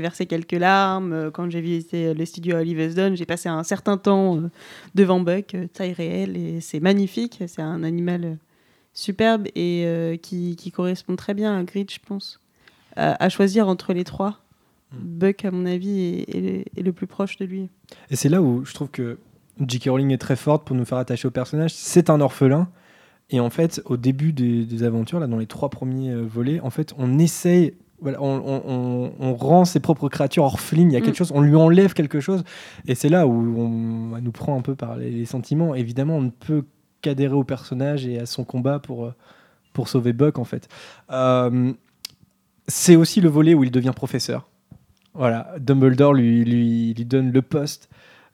versé, quelques larmes euh, quand j'ai visité le studio à Olive J'ai passé un certain temps euh, devant Buck, euh, taille réelle, et c'est magnifique. C'est un animal euh, superbe et euh, qui, qui correspond très bien à Grid, je pense. À, à choisir entre les trois, Buck, à mon avis, est, est le- est le plus proche de lui. Et c'est là où je trouve que J.K. Rowling est très forte pour nous faire attacher au personnage. C'est un orphelin. Et en fait, au début des, des aventures, là, dans les trois premiers euh, volets, en fait, on essaye, voilà, on, on- on- on rend ses propres créatures orphelines. Il y a quelque Mm. chose, on lui enlève quelque chose. Et c'est là où on, nous prend un peu par les, les sentiments. Évidemment, on ne peut qu'adhérer au personnage et à son combat pour, euh, pour sauver Buck, en fait. Euh, c'est aussi le volet où il devient professeur. Voilà, Dumbledore lui, lui, lui donne le poste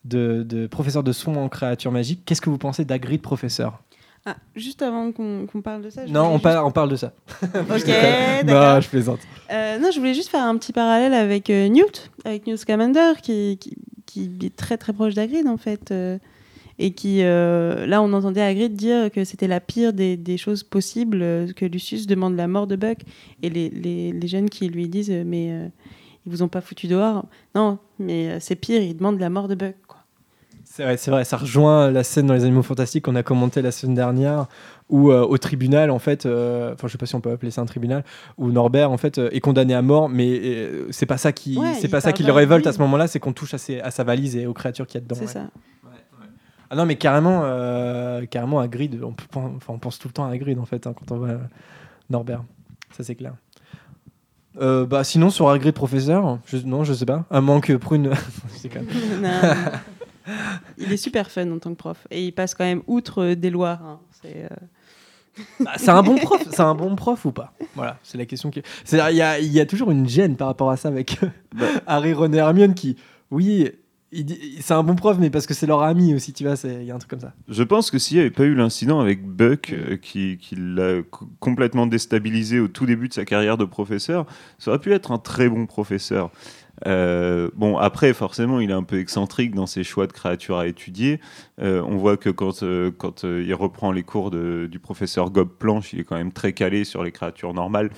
de, de professeur de soins en créatures magiques. Qu'est-ce que vous pensez d'Hagrid professeur? Ah, juste avant qu'on parle de ça. je Non, on, juste- par- on parle de ça. Ok, non, je plaisante. Euh, non, je voulais juste faire un petit parallèle avec euh, Newt, avec Newt Scamander, qui, qui, qui est très très proche d'Hagrid en fait. euh, et qui, là, on entendait Hagrid dire que c'était la pire des, des choses possibles, que Lucius demande la mort de Buck. Et les, les, les jeunes qui lui disent, mais ils vous ont pas foutu dehors. Non, mais c'est pire, ils demandent la mort de Buck. C'est vrai, c'est vrai, ça rejoint la scène dans les Animaux Fantastiques qu'on a commenté la semaine dernière, où euh, au tribunal, en fait, euh, enfin je sais pas si on peut appeler ça un tribunal, où Norbert en fait euh, est condamné à mort, mais euh, c'est pas ça qui, Ouais, c'est il pas ça qui le révolte à ce moment-là, c'est qu'on touche à, ses- à sa valise et aux créatures qu'il y a dedans. C'est ouais. ça. Ah non, mais carrément, euh, carrément on, peut- enfin, on pense tout le temps à Hagrid en fait hein, quand on voit euh, Norbert, ça c'est clair. Euh, bah, sinon, sur Hagrid professeur, je, non, je sais pas. À moins que Prune. C'est quand même-. il est super fun en tant que prof. Et il passe quand même outre euh, des lois. hein. C'est, euh, Bah, c'est un bon prof, c'est un bon prof ou pas? Voilà, c'est la question qui. Il y a, il y a toujours une gêne par rapport à ça avec euh, Harry, Ron et Hermione qui, oui, c'est un bon prof, mais parce que c'est leur ami aussi, tu vois, c'est- il y a un truc comme ça. Je pense que s'il n'y avait pas eu l'incident avec Buck, euh, qui, qui l'a co- complètement déstabilisé au tout début de sa carrière de professeur, ça aurait pu être un très bon professeur. Euh, bon, après, forcément, il est un peu excentrique dans ses choix de créatures à étudier. Euh, on voit que quand, euh, il reprend les cours du professeur Gob Planche, il est quand même très calé sur les créatures normales.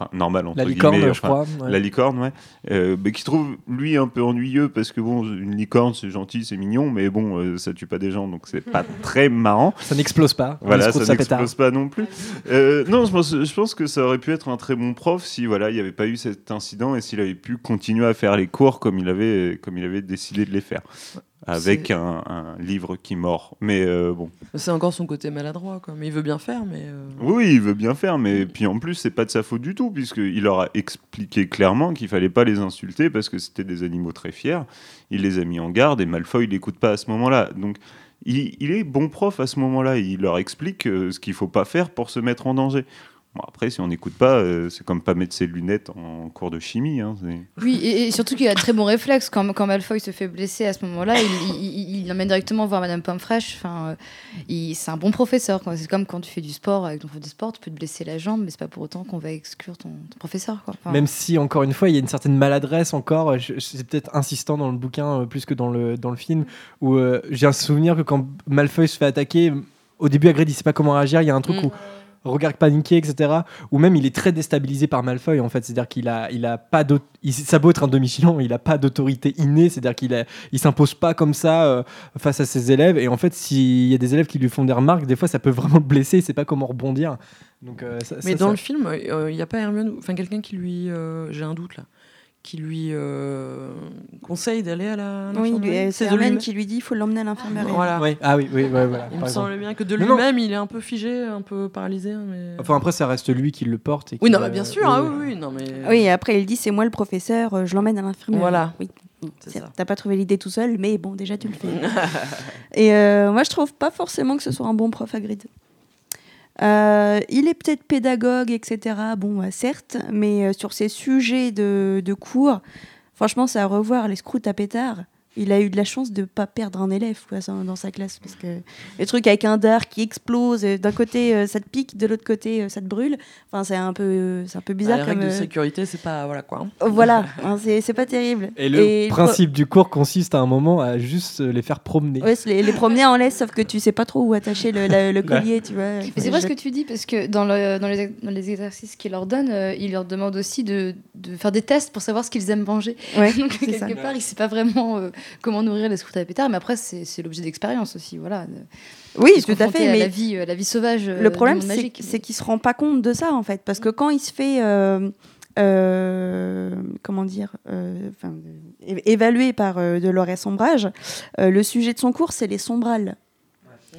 Enfin, normales, entre La licorne, guillemets, je enfin, crois, ouais. La licorne, ouais. Euh, mais qui trouve, lui, un peu ennuyeux parce que, bon, une licorne, c'est gentil, c'est mignon, mais bon, euh, ça tue pas des gens, donc c'est pas très marrant. Ça n'explose pas. Voilà, ça n'explose pas non plus. Euh, non, je pense, je pense que ça aurait pu être un très bon prof si voilà, il n'y avait pas eu cet incident et s'il avait pu continuer à faire les cours comme il avait, comme il avait décidé de les faire. Avec un, un livre qui mord. Mais euh, bon. C'est encore son côté maladroit, quoi. Mais il veut bien faire, mais. euh, Oui, il veut bien faire, mais puis en plus, c'est pas de sa faute du tout, puisqu'il leur a expliqué clairement qu'il fallait pas les insulter parce que c'était des animaux très fiers. Il les a mis en garde et Malfoy l'écoute pas à ce moment-là. Donc, il, il est bon prof à ce moment-là. Il leur explique euh, ce qu'il faut pas faire pour se mettre en danger. Bon, après, si on n'écoute pas, euh, c'est comme pas mettre ses lunettes en cours de chimie. hein, Oui, et, et surtout qu'il a de très bon réflexe. Quand, quand Malfoy se fait blesser à ce moment-là, il, il, il- il l'emmène directement voir Madame Pomme Fraîche. Enfin, euh, c'est un bon professeur. C'est comme quand tu fais du sport avec ton prof de sport, tu peux te blesser la jambe, mais c'est pas pour autant qu'on va exclure ton, ton professeur. Quoi. Enfin, Même si, encore une fois, il y a une certaine maladresse encore, c'est peut-être insistant dans le bouquin euh, plus que dans le, dans le film, où euh, j'ai un souvenir que quand Malfoy se fait attaquer, au début, Hagrid, il sait pas comment réagir, il y a un truc Mm. où regard paniqué, etc. Ou même il est très déstabilisé par Malfoy en fait, c'est-à-dire qu'il a, il a pas d'aut- il, ça beau être un demi-chiant, il a pas d'autorité innée, c'est-à-dire qu'il a- il s'impose pas comme ça euh, face à ses élèves. Et en fait, s'il y a des élèves qui lui font des remarques, des fois ça peut vraiment le blesser, il sait pas comment rebondir. Donc, euh, ça- Mais ça- dans ça- le film, il n'y a pas Hermione, enfin quelqu'un qui lui, euh, j'ai un doute là, qui lui euh, conseille d'aller à la. Oui, euh, c'est lui-même. qui lui dit il faut l'emmener à l'infirmerie. Voilà. Oui, ah oui, oui, ouais, voilà. Il me semble bien que de lui-même, il est un peu figé, un peu paralysé. Mais... Enfin après ça reste lui qui le porte. Et oui, non, mais bien sûr, ah oui, oui, non, mais. Oui, et après il dit c'est moi le professeur, euh, je l'emmène à l'infirmerie. Voilà. Oui. Ça. T'as pas trouvé l'idée tout seul, mais bon, déjà tu le fais. et euh, moi je trouve pas forcément que ce soit un bon prof Hagrid. Euh, il est peut-être pédagogue, etc. Bon, euh, certes, mais euh, sur ces sujets de, de cours, franchement, c'est à revoir. Les scouts à pétard, il a eu de la chance de pas perdre un élève quoi, dans dans sa classe. Parce que le truc avec un dard qui explose, euh, d'un côté euh, ça te pique, de l'autre côté euh, ça te brûle. Enfin, c'est un peu, c'est un peu Ah, bizarre les comme. règles de sécurité, c'est pas. Voilà quoi. hein. Voilà, hein, c'est c'est pas terrible. Et le principe du cours consiste à un moment à juste les faire promener. Ouais, les, les promener en laisse, sauf que tu sais pas trop où attacher le, la- le collier, tu vois. Mais c'est vrai ce que tu dis, parce que dans, le- dans, les, dans les exercices qu'il leur donne, euh, il leur demande aussi de, de faire des tests pour savoir ce qu'ils aiment manger. Ouais, Donc, quelque ça. part, il ne sait pas vraiment euh, comment nourrir les scouts à pétard, mais après, c'est l'objet d'expérience aussi. Voilà, Oui, tout à fait, à mais la vie, euh, la vie sauvage. euh, Le problème, c'est c'est qu'il se rend pas compte de ça, en fait. Parce que quand il se fait, euh, euh, comment dire, euh, évalué par Dolores Sombrage, euh, le sujet de son cours, c'est les sombrales.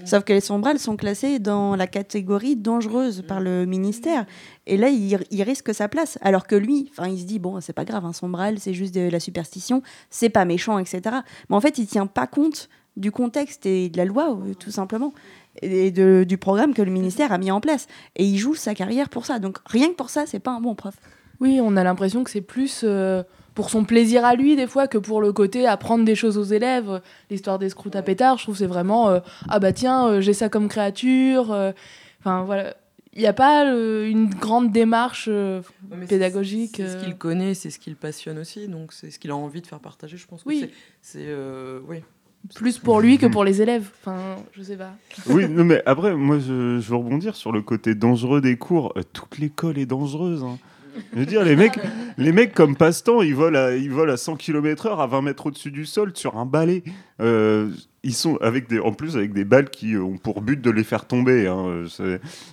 Sauf que les sombrales sont classées dans la catégorie dangereuse par le ministère. Et là, il, risque sa place. Alors que lui, il se dit, bon, c'est pas grave, un sombral, c'est juste de la superstition, c'est pas méchant, etc. Mais en fait, il tient pas compte du contexte et de la loi, euh, tout simplement, et de- du programme que le ministère a mis en place. Et il joue sa carrière pour ça. Donc rien que pour ça, c'est pas un bon prof. Oui, on a l'impression que c'est plus euh, pour son plaisir à lui, des fois, que pour le côté apprendre des choses aux élèves. L'histoire des scouts à pétard, je trouve que c'est vraiment euh, Ah bah tiens, euh, j'ai ça comme créature. euh, Enfin voilà. Il n'y a pas euh, une grande démarche euh, pédagogique. C'est ce qu'il connaît, c'est ce qui le passionne aussi, donc c'est ce qu'il a envie de faire partager. Je pense que Oui. c'est- c'est. euh, oui. Plus pour lui que pour les élèves. Enfin, je sais pas. Oui, non, mais après, moi, je, je veux rebondir sur le côté dangereux des cours. Toute l'école est dangereuse. hein. Je veux dire, les mecs, les mecs comme passe-temps, ils volent, à, ils volent à 100 km/h à 20 mètres au-dessus du sol sur un balai. Euh, ils sont avec des, en plus avec des balles qui ont pour but de les faire tomber. hein.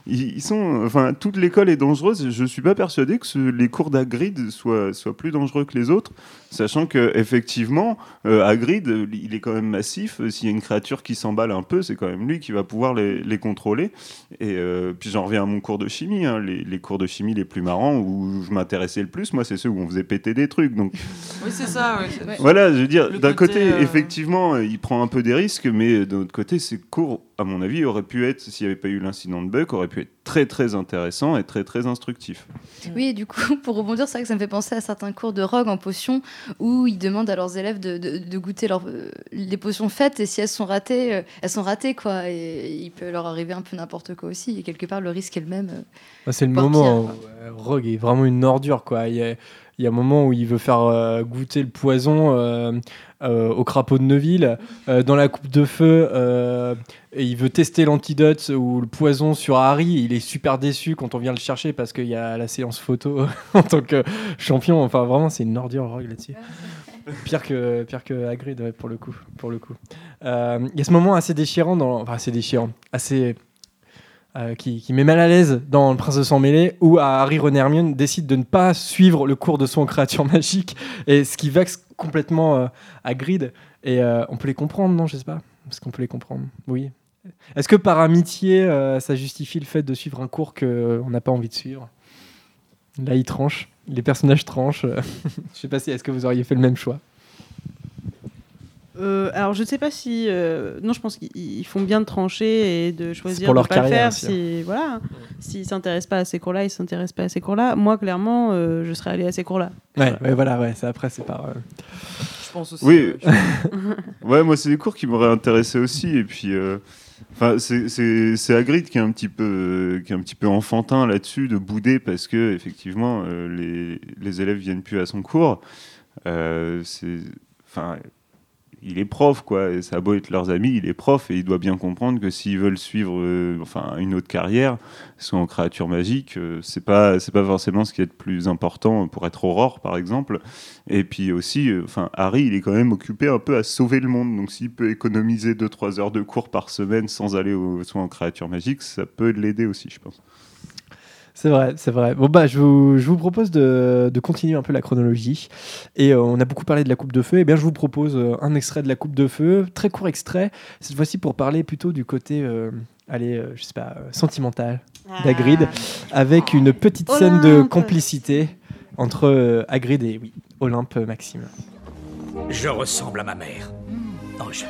Ils, ils sont, enfin, toute l'école est dangereuse. Je suis pas persuadé que ce- les cours d'Hagrid soient, soient plus dangereux que les autres, sachant que effectivement, euh, Hagrid, il est quand même massif. S'il y a une créature qui s'emballe un peu, c'est quand même lui qui va pouvoir les, les contrôler. Et euh, puis j'en reviens à mon cours de chimie. hein. Les, les cours de chimie les plus marrants où je m'intéressais le plus, moi, c'est ceux où on faisait péter des trucs. Donc Oui, c'est ça. ouais, voilà, je veux dire, d'un côté, côté, euh, effectivement, euh, il prend un peu des risques, mais euh, d'un autre côté, ces cours, à mon avis, auraient pu être, s'il n'y avait pas eu l'incident de Buck, auraient pu être très très intéressants et très très instructifs. Oui, et du coup, pour rebondir, c'est vrai que ça me fait penser à certains cours de rogue en potions où ils demandent à leurs élèves de, de- de goûter leur, euh, les potions faites et si elles sont ratées, elles sont ratées quoi. Et il peut leur arriver un peu n'importe quoi aussi. Et quelque part, le risque est le même. Ah, C'est le moment pire, où Rogue est vraiment une ordure. Quoi. Il, y a, il y a un moment où il veut faire euh, goûter le poison euh, euh, au crapaud de Neuville. Dans la coupe de feu, il veut tester l'antidote ou le poison sur Harry. Il est super déçu quand on vient le chercher parce qu'il y a la séance photo en tant que champion. Enfin, vraiment, c'est une ordure Rogue là-dessus. Pire que, pire que Hagrid, pour le coup. Pour le coup. Il y a ce moment assez déchirant, enfin assez déchirant, assez euh, qui, met mal à l'aise dans Le Prince de Sang Mêlé, où Harry, Ron et Hermione de ne pas suivre le cours de son créature magique, et ce qui vexe complètement euh, Hagrid. Et euh, on peut les comprendre, non Je sais pas. Est-ce qu'on peut les comprendre? Oui. Est-ce que par amitié, ça justifie le fait de suivre un cours qu'on n'a pas envie de suivre? Là, ils tranchent. Les personnages tranchent. Je sais pas si. Est-ce que vous auriez fait le même choix? Euh, alors je sais pas si euh, non je pense qu'ils ils font bien de trancher et de choisir pour de leur pas le carrière faire aussi, hein. si voilà s'ils s'intéressent pas à ces cours-là ils s'intéressent pas à ces cours-là moi clairement euh, je serais allé à ces cours-là Ouais, ouais, voilà, ouais. C'est après, c'est par. euh, Je pense aussi. Oui, euh, ouais, moi, c'est des cours qui m'auraient intéressé aussi, et puis. euh, Enfin, c'est- Hagrid qui est un petit peu, qui est un petit peu enfantin là-dessus, de bouder parce que effectivement euh, les, les élèves viennent plus à son cours. Euh, c'est, enfin, il est prof quoi, et ça a beau être leurs amis, il est prof et il doit bien comprendre que s'ils veulent suivre, euh, enfin, une autre carrière, soit en créature magique, euh, c'est pas, pas forcément ce qui est le plus important pour être Aurore par exemple. Et puis aussi, euh, enfin, Harry, il est quand même occupé un peu à sauver le monde. Donc, s'il peut économiser 2-3 heures de cours par semaine sans aller au, soit en créature magique, ça peut l'aider aussi, je pense. C'est vrai, c'est vrai. Bon, bah, je vous, je vous propose de, de continuer un peu la chronologie. Et euh, on a beaucoup parlé de la coupe de feu. Et bien, je vous propose euh, un extrait de la coupe de feu, très court extrait, cette fois-ci pour parler plutôt du côté, euh, allez, euh, je sais pas, euh, sentimental d'Hagrid, avec une petite scène de complicité entre euh, Hagrid et oui, Olympe Maxime. Je ressemble à ma mère. Non, je,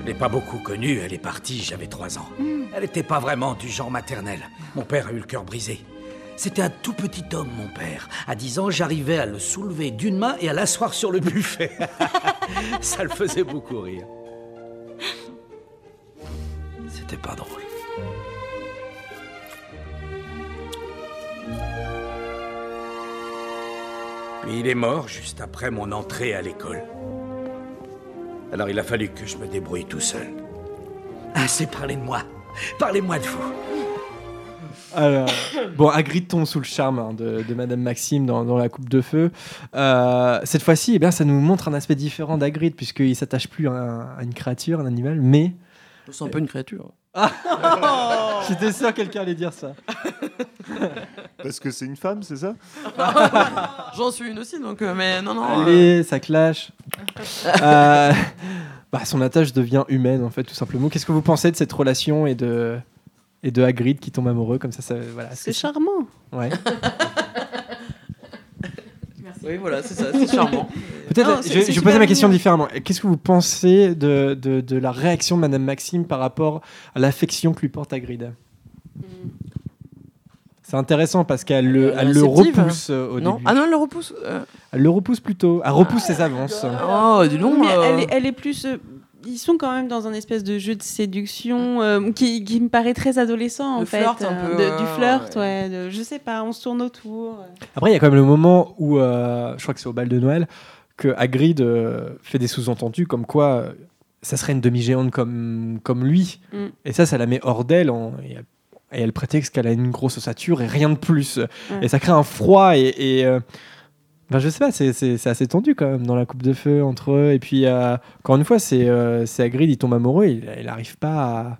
je l'ai pas beaucoup connue. Elle est partie, j'avais trois ans. Elle n'était pas vraiment du genre maternel. Mon père a eu le cœur brisé. C'était un tout petit homme, mon père. À 10 ans, j'arrivais à le soulever d'une main et à l'asseoir sur le buffet. Ça le faisait beaucoup rire. C'était pas drôle. Puis il est mort juste après mon entrée à l'école. Alors il a fallu que je me débrouille tout seul. Assez parlé de moi. Parlez-moi de vous. Alors, bon, Hagrid tombe sous le charme hein, de, de Madame Maxime dans, dans la coupe de feu. Euh, cette fois-ci, eh bien, ça nous montre un aspect différent d'Hagrid, puisqu'il s'attache plus à, à une créature, un animal, mais... C'est un peu une créature. J'étais sûr que quelqu'un allait dire ça. Parce que c'est une femme, c'est ça? J'en suis une aussi, donc. euh, mais non, non. euh, Allez, ça clash. Euh, bah, son attache devient humaine, en fait, tout simplement. Qu'est-ce que vous pensez de cette relation et de, et de Hagrid qui tombe amoureux comme ça, ça voilà, c'est charmant Ouais. Oui, voilà, c'est ça, c'est charmant. Peut-être, Non, je, c'est- je poser ma question différemment. Qu'est-ce que vous pensez de, de, de la réaction de Madame Maxime par rapport à l'affection que lui porte Hagrid? C'est intéressant parce qu'elle le, elle le repousse euh, au non. début. Ah non, elle le repousse. euh. Elle le repousse plutôt. Elle repousse ses avances. Oh, dis donc. Oui, mais euh, elle, est, elle est plus. Ils sont quand même dans un espèce de jeu de séduction euh, qui, qui me paraît très adolescent en Le fait. flirt un euh, peu, de- du flirt, ouais. de- je sais pas, on se tourne autour. Après, il y a quand même le moment où, euh, je crois que c'est au bal de Noël, que Hagrid euh, fait des sous-entendus comme quoi ça serait une demi-géante comme, comme lui. Mm. Et ça, ça la met hors d'elle. en- Et, elle- et elle prétexte qu'elle a une grosse ossature et rien de plus. Ouais. Et ça crée un froid et, et, Enfin, je sais pas, c'est- assez tendu quand même dans la coupe de feu entre eux. Et puis, euh, encore une fois, c'est euh, c'est Hagrid, il tombe amoureux, il, il arrive pas à.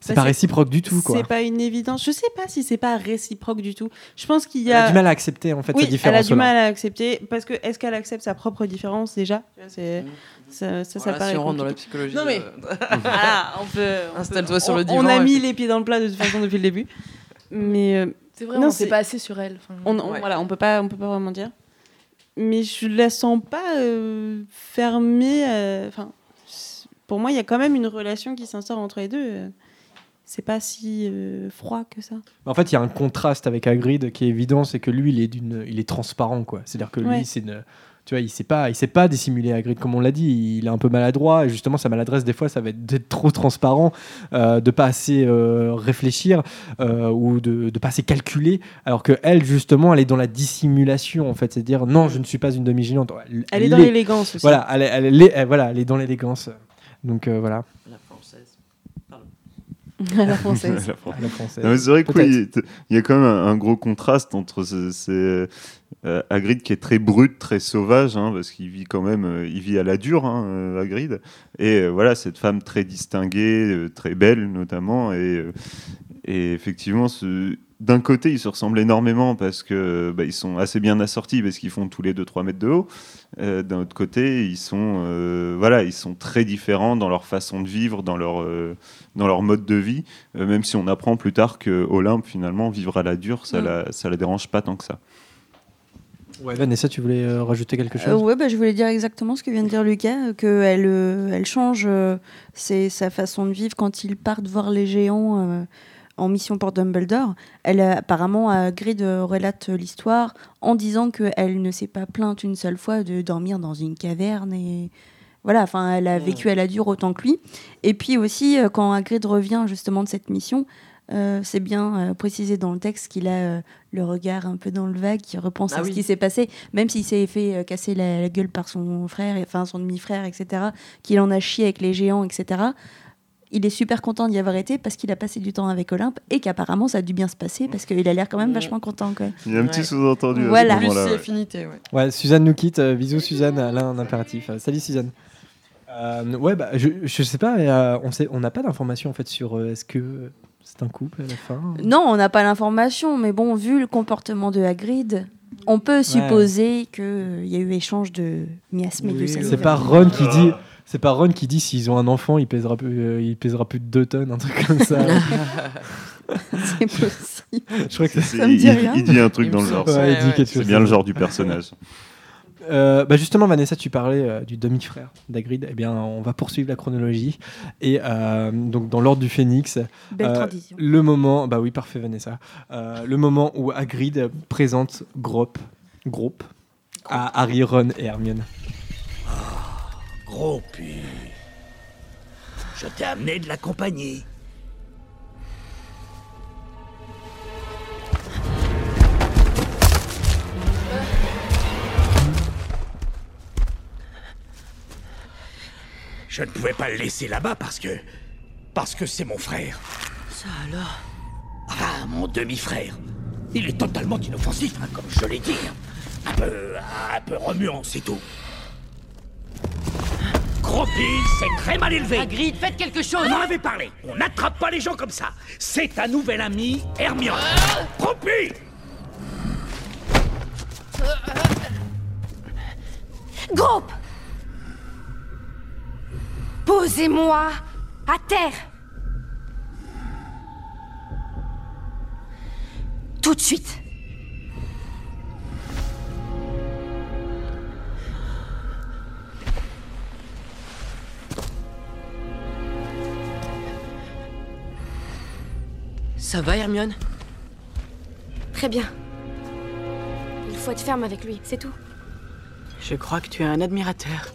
C'est Bah, pas réciproque du tout, quoi. C'est pas une évidence. Je sais pas si c'est pas réciproque du tout. Je pense qu'il y Elle a. a du mal à accepter en fait oui, sa différence. Elle a du mal à accepter parce que est-ce qu'elle accepte sa propre différence déjà? C'est- Ça, ça, ça Voilà, paraît si on rentre dans la psychologie. Non mais euh, voilà, on peut. on Installe-toi sur le on- divan On a mis les pieds dans le plat de toute façon depuis le début. Mais euh, C'est vrai, non, on c'est- sait pas assez sur elle. Enfin, on, on- Ouais. voilà, on peut pas, on peut pas vraiment dire. Mais je la sens pas euh, fermée. euh, Enfin, pour moi, il y a quand même une relation qui s'instaure entre les deux. euh. C'est pas si euh, froid que ça. En fait, il y a un contraste avec Hagrid qui est évident, c'est que lui, il est d'une, il est transparent, quoi. C'est-à-dire que lui, c'est une, tu vois, il sait pas, il sait pas dissimuler Hagrid comme on l'a dit. Il est un peu maladroit et justement, sa maladresse des fois, ça va être d'être trop transparent, euh, de pas assez euh, réfléchir euh, ou de, de pas assez calculer. Alors que elle, justement, elle est dans la dissimulation, en fait, c'est-à-dire non, je ne suis pas une demi-géante. Elle est dans l'élégance aussi. Voilà, elle, est- elle, est- elle est- elle- voilà, elle est dans l'élégance. Donc euh, voilà. La française. À la française. La France. À la française. Non, mais c'est vrai qu'il y a quand même un, un gros contraste entre ce, ces, euh, Hagrid qui est très brut, très sauvage, hein, parce qu'il vit quand même, euh, il vit à la dure, hein, euh, Hagrid, et euh, voilà cette femme très distinguée, euh, très belle notamment, et, euh, et effectivement, ce- d'un côté ils se ressemblent énormément parce que bah, ils sont assez bien assortis parce qu'ils font tous les 2-3 mètres de haut. Euh, D'un autre côté, ils sont, euh, voilà, ils sont très différents dans leur façon de vivre, dans leur, euh, dans leur mode de vie, euh, même si on apprend plus tard que Olympe, finalement, vivre à la dure, ça, Mm. la, ça la dérange pas tant que ça. Ouais, Vanessa, tu voulais euh, rajouter quelque chose? Euh, ouais, bah, je voulais dire exactement ce que vient de dire Lucas, qu'elle euh, elle change euh, c'est sa façon de vivre quand ils partent voir les géants euh, en mission pour Dumbledore. Elle, apparemment, euh, relate l'histoire en disant qu'elle ne s'est pas plainte une seule fois de dormir dans une caverne et voilà, enfin, elle a vécu à la dure autant que lui. Et puis aussi, euh, quand Hagrid revient justement de cette mission, euh, c'est bien euh, précisé dans le texte qu'il a euh, le regard un peu dans le vague, qui repense Ah à oui. ce qui s'est passé, même s'il s'est fait casser la, la gueule par son frère, enfin son demi-frère, etc., qu'il en a chié avec les géants, etc. Il est super content d'y avoir été parce qu'il a passé du temps avec Olympe et qu'apparemment ça a dû bien se passer parce qu'il a l'air quand même vachement content. Quoi. Il y a un petit Ouais. sous-entendu à Voilà. ce Plus si ouais. affinité, ouais. Ouais, Suzanne nous quitte. Euh, bisous Suzanne, elle a un impératif. Euh, salut Suzanne. Euh, ouais, bah, je, je sais pas, euh, on sait, on n'a pas d'informations en fait sur euh, est-ce que c'est un couple à la fin. Non, on n'a pas l'information, mais bon, vu le comportement de Hagrid, on peut supposer qu'il y a eu échange de miasmes et de salive. c'est pas Ron qui dit. C'est pas Ron qui dit s'ils ont un enfant, il pèsera plus, euh, il pèsera plus de 2 tonnes, un truc comme ça. c'est possible. Je crois que C'est- Ça me il, dit rien. il dit un truc Il dans le genre. semble. Ouais, il dit Ouais, quelque C'est bien le genre du personnage. Euh, bah justement, Vanessa, tu parlais euh, du demi-frère d'Agrid. Eh bien, on va poursuivre la chronologie. Et euh, donc, dans l'ordre du Phénix, euh, le moment, bah oui, parfait, Vanessa. Euh, le moment où Hagrid présente Grop, Groupe à Harry, Ron et Hermione. Gros pu. Je t'ai amené de la compagnie. Je ne pouvais pas le laisser là-bas parce que. Parce que c'est mon frère. Ça alors? Ah, mon demi-frère. Il est totalement inoffensif, hein, comme je l'ai dit. Un peu. un peu remuant, c'est tout. Gros pile, c'est très mal élevé. Hagrid, faites quelque chose On en avait parlé. On n'attrape pas les gens comme ça. C'est un nouvel ami, Hermione. Propi Groupe Posez-moi à terre Tout de suite Ça va, Hermione? Très bien. Il faut être ferme avec lui, c'est tout. Je crois que tu es un admirateur.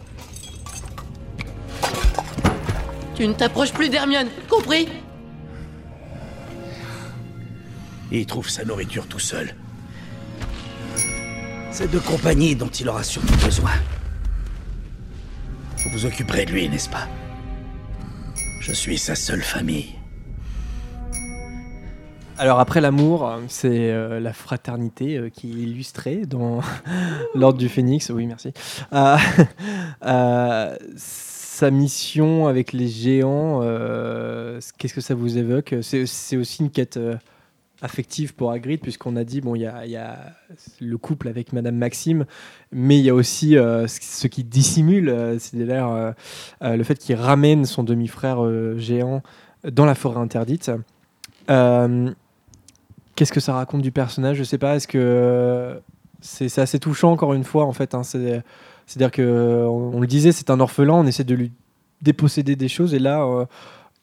Tu ne t'approches plus d'Hermione, compris? Il trouve sa nourriture tout seul. C'est de compagnie dont il aura surtout besoin. Vous vous occuperez de lui, n'est-ce pas? Je suis sa seule famille. Alors après l'amour, euh, c'est euh, la fraternité euh, qui est illustrée dans l'ordre du Phénix. Oui, merci. Sa mission avec les géants, qu'est-ce que ça vous évoque? C'est aussi une quête affective pour Hagrid, puisqu'on a dit bon, il y a, le couple avec Madame Maxime, mais il y a aussi ce qui dissimule, c'est-à-dire le fait qu'il ramène son demi-frère géant dans la forêt interdite. Qu'est-ce que ça raconte du personnage Je sais pas. Est-ce que euh, c'est assez touchant encore une fois en fait. hein, c'est- C'est-à-dire que euh, on, on le disait, c'est un orphelin. On essaie de lui déposséder des choses et là, euh,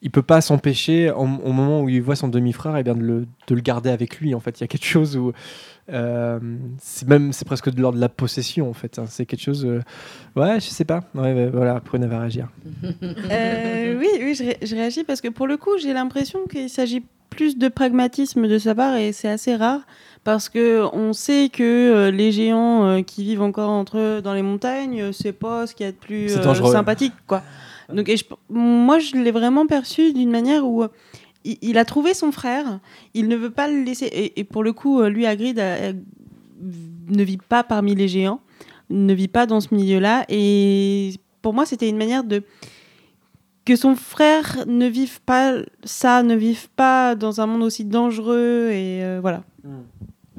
il peut pas s'empêcher au, moment où il voit son demi-frère, et bien de le, de le garder avec lui. En fait, il y a quelque chose où euh, c'est même c'est presque de l'ordre de la possession en fait. hein. C'est quelque chose. euh, ouais, je sais pas. Ouais, voilà. Prune va réagir. Euh, oui, oui je, ré- je réagis parce que pour le coup, j'ai l'impression qu'il s'agit plus de pragmatisme de sa part et c'est assez rare parce que on sait que euh, les géants qui vivent encore entre eux dans les montagnes, c'est pas ce qu'il y a de plus sympathique, quoi. Donc, et je- moi, je l'ai vraiment perçu d'une manière où il, il a trouvé son frère, il ne veut pas le laisser. Et, et pour le coup, lui, Hagrid, euh, ne vit pas parmi les géants, ne vit pas dans ce milieu-là. Et pour moi, c'était une manière de que son frère ne vive pas ça, ne vive pas dans un monde aussi dangereux et euh, voilà.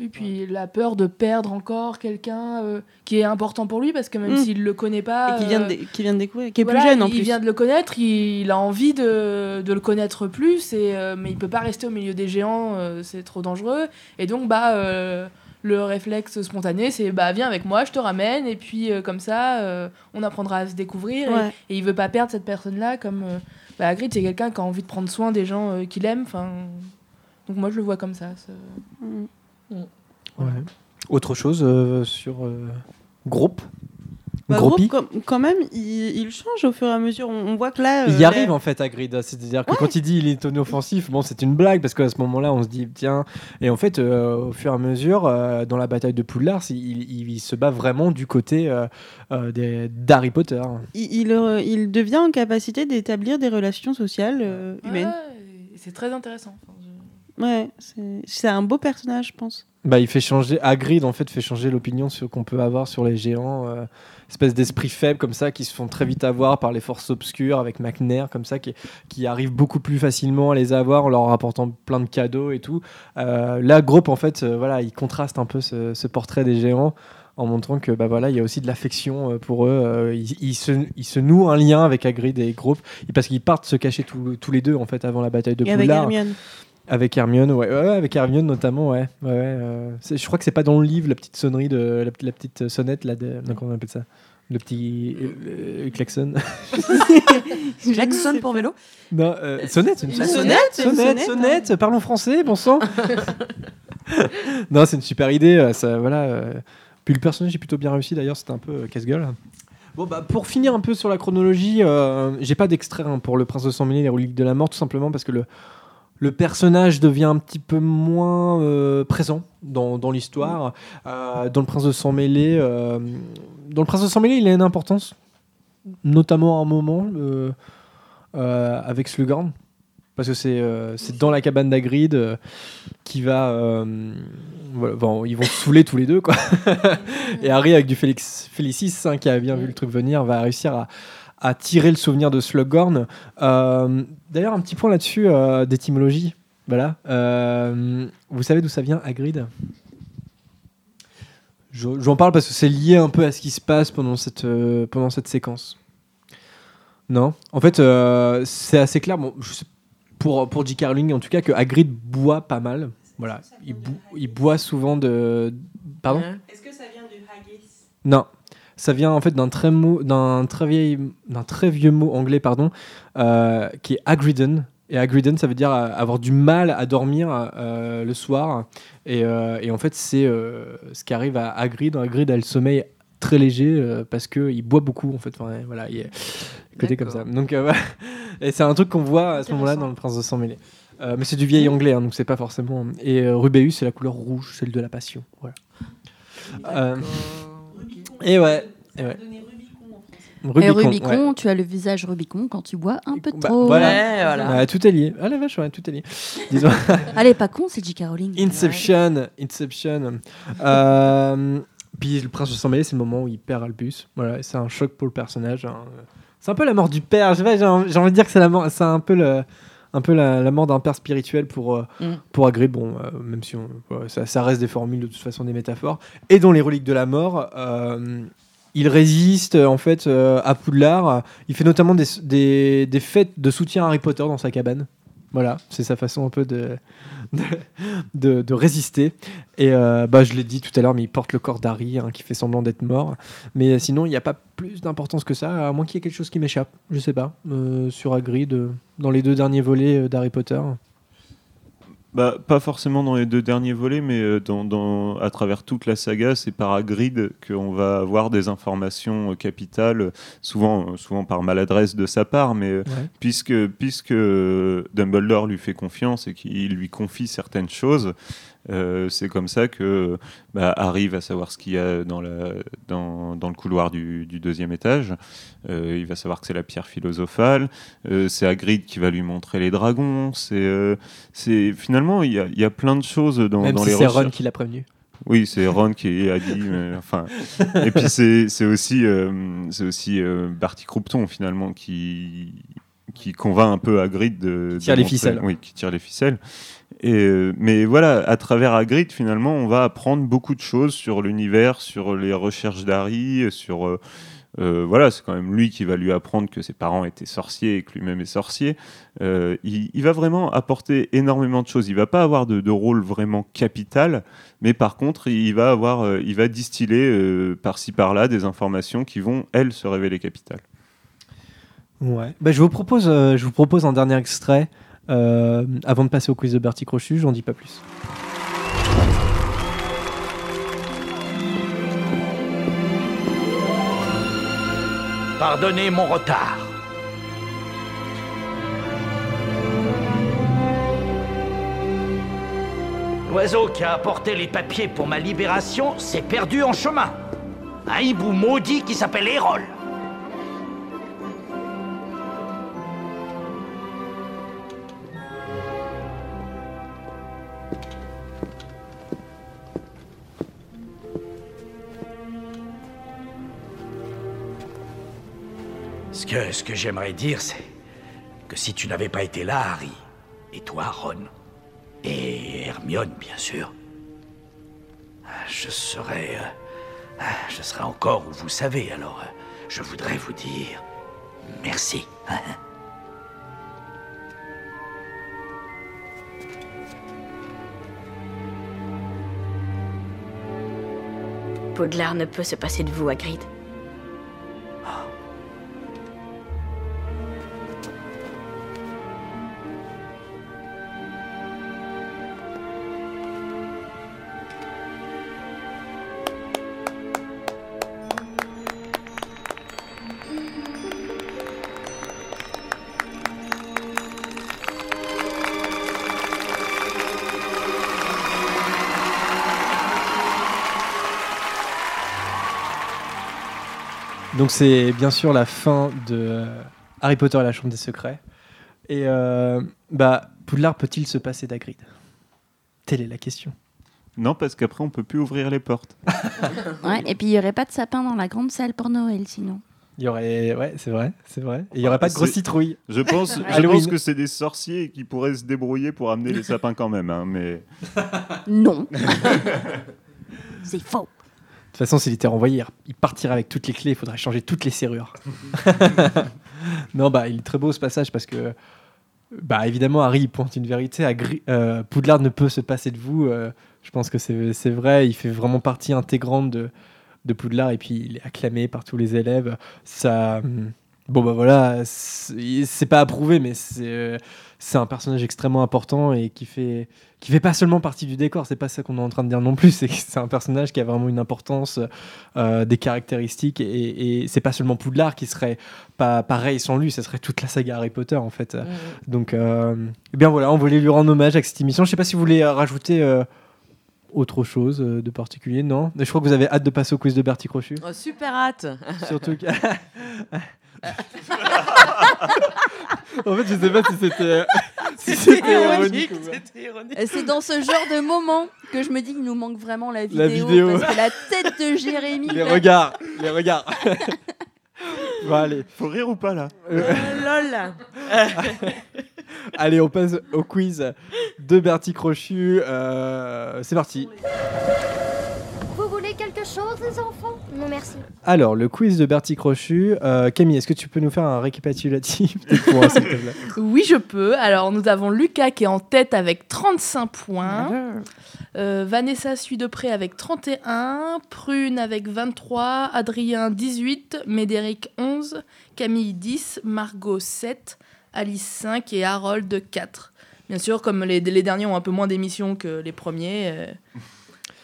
Et puis la peur de perdre encore quelqu'un euh, qui est important pour lui parce que même Mm. s'il le connaît pas, Et qui vient, euh, de, qui vient de découvrir, qui est voilà, plus jeune en il plus. vient de le connaître, il, il a envie de, de le connaître plus, et, euh, mais il peut pas rester au milieu des géants, euh, c'est trop dangereux. Et donc bah euh, le réflexe spontané, c'est bah viens avec moi, je te ramène, et puis euh, comme ça, euh, on apprendra à se découvrir. et- Ouais. Et, il veut pas perdre cette personne-là, comme euh, bah, Hagrid, c'est quelqu'un qui a envie de prendre soin des gens euh, qu'il aime. Donc moi je le vois comme ça. ça- Ouais. Autre chose euh, sur euh, groupe. Bah, Groupie? groupe, quand- même, il, il change au fur et à mesure. On, on voit que là. Il euh, y la- arrive en fait à Grid, c'est-à-dire que quand il dit il est inoffensif, bon c'est une blague parce qu'à ce moment-là on se dit tiens et en fait euh, au fur et à mesure euh, dans la bataille de Poudlard il, il- il se bat vraiment du côté euh, euh, des- d'Harry Potter. il, il, euh, il devient en capacité d'établir des relations sociales euh, humaines. Ouais, c'est très intéressant. Enfin, je- Ouais, c'est- un beau personnage, je pense. Bah il fait changer Hagrid en fait fait changer l'opinion sur qu'on peut avoir sur les géants, euh, espèce d'esprit faible comme ça qui se font très vite avoir par les forces obscures avec McNair comme ça qui, qui arrivent beaucoup plus facilement à les avoir en leur apportant plein de cadeaux et tout. Euh, là Groupe en fait euh, voilà il contraste un peu ce, ce portrait des géants en montrant que bah voilà il y a aussi de l'affection euh, pour eux. Euh, ils, ils se, ils se nouent un lien avec Hagrid et Groupe parce qu'ils partent se cacher tous- tous les deux en fait avant la bataille de Et avec. Hermione. Avec Hermione, ouais, ouais, ouais, avec Hermione notamment, ouais. ouais, ouais, euh, je crois que c'est pas dans le livre la petite sonnerie de la, la petite sonnette là, de, comment on appelle ça, le petit euh, euh, klaxon. Jackson pour vélo? Non, euh, sonnette, une La sonnette, sonnette, sonnette, sonnette, sonnette, Parlons français, bon sang. non, c'est une super idée, euh, ça, voilà. Puis le personnage est plutôt bien réussi d'ailleurs, c'était un peu euh, casse-gueule. Bon bah pour finir un peu sur la chronologie, euh, j'ai pas d'extrait hein, pour le Prince de Sang Mêlé, les reliques de la mort, tout simplement parce que le le personnage devient un petit peu moins euh, présent dans, dans l'histoire. Euh, dans le Prince de Sang Mêlé, euh, dans le Prince de Sang Mêlé, il a une importance, notamment à un moment euh, euh, avec Slughorn. Parce que c'est euh, c'est dans la cabane d'Agrid euh, qui va. euh, voilà, bon, ils vont se saouler tous les deux, quoi. Et Harry, avec du Félix, Félicis, hein, qui a bien vu le truc venir, va réussir à, à tirer le souvenir de Slughorn. Euh, D'ailleurs, un petit point là-dessus euh, d'étymologie. Voilà. Euh, vous savez d'où ça vient, Hagrid? Je- J'en parle parce que c'est lié un peu à ce qui se passe pendant cette, euh, pendant cette séquence. Non? En fait, euh, c'est assez clair. Bon, je sais- pour, pour J.K. Rowling, en tout cas, que Hagrid boit pas mal. Voilà. Il, il boit souvent de. Pardon? Est-ce que ça vient du haggis? Non, ça vient en fait d'un très, mot- d'un très, vieil, d'un très vieux mot anglais, pardon, euh, qui est agriden. Et agriden, ça veut dire euh, avoir du mal à dormir euh, le soir. Et, et en fait, c'est ce qui arrive à Hagrid. Hagrid a le sommeil très léger parce qu'il boit beaucoup, en fait. Enfin, voilà, il est côté comme ça. Donc. Et c'est un truc qu'on voit à ce moment-là dans Le Prince de Sang Mêlé. Euh, mais c'est du vieil anglais, hein, donc c'est pas forcément. Et euh, Rubéus, c'est la couleur rouge, celle de la passion. Voilà. Euh, et ouais. Et ouais. Et Rubicon, tu as le visage Rubicon quand tu bois un peu Bah, trop. voilà. Ouais, tout est lié. Ah la vache, ouais, tout est lié. Disons. Allez, pas con, c'est J.K. Rowling. Inception, Inception. Euh, puis le prince de sang c'est le moment où il perd Albus. Voilà, c'est un choc pour le personnage. hein. C'est un peu la mort du père. J'ai envie j'ai envie de dire que c'est la mort, c'est un peu le, un peu la, la mort d'un père spirituel pour euh, Mm. pour Hagrid. Bon, euh, même si on, ça, ça reste des formules de toute façon des métaphores. Et dans les reliques de la mort. euh, il résiste en fait euh, à Poudlard. Il fait notamment des, des, des fêtes de soutien à Harry Potter dans sa cabane. Voilà, c'est sa façon un peu de, de, résister. Et euh, bah, je l'ai dit tout à l'heure, mais il porte le corps d'Harry hein, qui fait semblant d'être mort. Mais sinon, il n'y a pas plus d'importance que ça, à moins qu'il y ait quelque chose qui m'échappe. Je sais pas, euh, sur euh, dans les deux derniers volets euh, d'Harry Potter. Bah, pas forcément dans les deux derniers volets, mais euh, dans, dans- à travers toute la saga, c'est par Hagrid qu'on va avoir des informations euh, capitales, souvent, euh, souvent par maladresse de sa part, mais Ouais. puisque, puisque Dumbledore lui fait confiance et qu'il lui confie certaines choses, euh, c'est comme ça que bah, Harry va savoir ce qu'il y a dans, la, dans, dans le couloir du, du deuxième étage. Euh, il va savoir que c'est la pierre philosophale. Euh, c'est Hagrid qui va lui montrer les dragons. C'est, c'est finalement il y a, il y a plein de choses dans, Même dans si les c'est Ron qui l'a prévenu. Oui, c'est Ron qui a dit. mais, enfin, et puis c'est, aussi, c'est aussi Barty Croupton finalement qui qui convainc un peu Hagrid de Qui tire de les montrer- ficelles. Oui, qui tire les ficelles. Euh, mais voilà, à travers Hagrid, finalement, on va apprendre beaucoup de choses sur l'univers, sur les recherches d'Harry, sur euh, euh, voilà, c'est quand même lui qui va lui apprendre que ses parents étaient sorciers et que lui-même est sorcier. Il, va vraiment apporter énormément de choses. Il va pas avoir de, rôle vraiment capital, mais par contre, il va avoir, il va distiller par-ci par-là des informations qui vont elles se révéler capitales. Ouais. Bah, je, vous propose, je vous propose un dernier extrait avant de passer au quiz de Bertie Crochu. J'en dis pas plus. Pardonnez mon retard. L'oiseau qui a apporté les papiers pour ma libération s'est perdu en chemin. Un hibou maudit qui s'appelle Hérol. Ce que, j'aimerais dire, c'est que si tu n'avais pas été là, Harry, et toi, Ron, et Hermione, bien sûr, je serais. euh, Je serais encore où vous savez, alors euh, je voudrais vous dire merci. Poudlard ne peut se passer de vous, Hagrid. Donc c'est bien sûr la fin de euh, Harry Potter et la Chambre des Secrets. Et euh, bah, Poudlard peut-il se passer d'Hagrid? Telle est la question. Non, parce qu'après, on peut plus ouvrir les portes. Ouais, et puis il n'y aurait pas de sapin dans la grande salle pour Noël sinon. Il y aurait, ouais, c'est vrai, c'est vrai. Et il y aurait pas de C'est- grosse citrouille. Je pense, je pense que c'est des sorciers qui pourraient se débrouiller pour amener les sapins quand même. hein, mais Non. C'est faux. De toute façon, s'il était renvoyé, il partirait avec toutes les clés. Il faudrait changer toutes les serrures. non, bah, il est très beau ce passage parce que, bah, évidemment, Harry il pointe une vérité. Hagri- euh, Poudlard ne peut se passer de vous. euh, je pense que c'est c'est vrai. Il fait vraiment partie intégrante de, de Poudlard et puis il est acclamé par tous les élèves. Ça, hum, bon, bah voilà, c'est pas approuvé, mais c'est euh, c'est un personnage extrêmement important et qui fait qui fait pas seulement partie du décor, c'est pas ça qu'on est en train de dire non plus, c'est un personnage qui a vraiment une importance, euh, des caractéristiques, et, et c'est pas seulement Poudlard qui serait pas pareil sans lui, ça serait toute la saga Harry Potter en fait. Donc, euh, eh bien voilà, on voulait lui rendre hommage avec cette émission. Je sais pas si vous voulez rajouter euh, autre chose de particulier Non? Je crois que vous avez hâte de passer au quiz de Bertie Crochu. Oh, super hâte. Surtout que... en fait, je sais pas si c'était si c'était ironique. c'était C'est dans ce genre de moment que je me dis qu'il nous manque vraiment la vidéo. La vidéo. Parce que la tête de Jérémy. Les là- regards, les regards. bon, allez. Faut rire ou pas là Euh, lol. allez, on passe au quiz de Bertie Crochu. Euh, c'est parti. Vous voulez quelque chose, les enfants? Non, merci. Alors, le quiz de Bertie Crochu. Euh, Camille, est-ce que tu peux nous faire un récapitulatif des points, s'il te plaît Oui, je peux. Alors, nous avons Lucas qui est en tête avec 35 points. Euh, Vanessa suit de près avec 31. Prune avec 23. Adrien 18. Médéric 11. Camille 10. Margot 7. Alice 5 et Harold 4. Bien sûr, comme les, les derniers ont un peu moins d'émissions que les premiers. euh,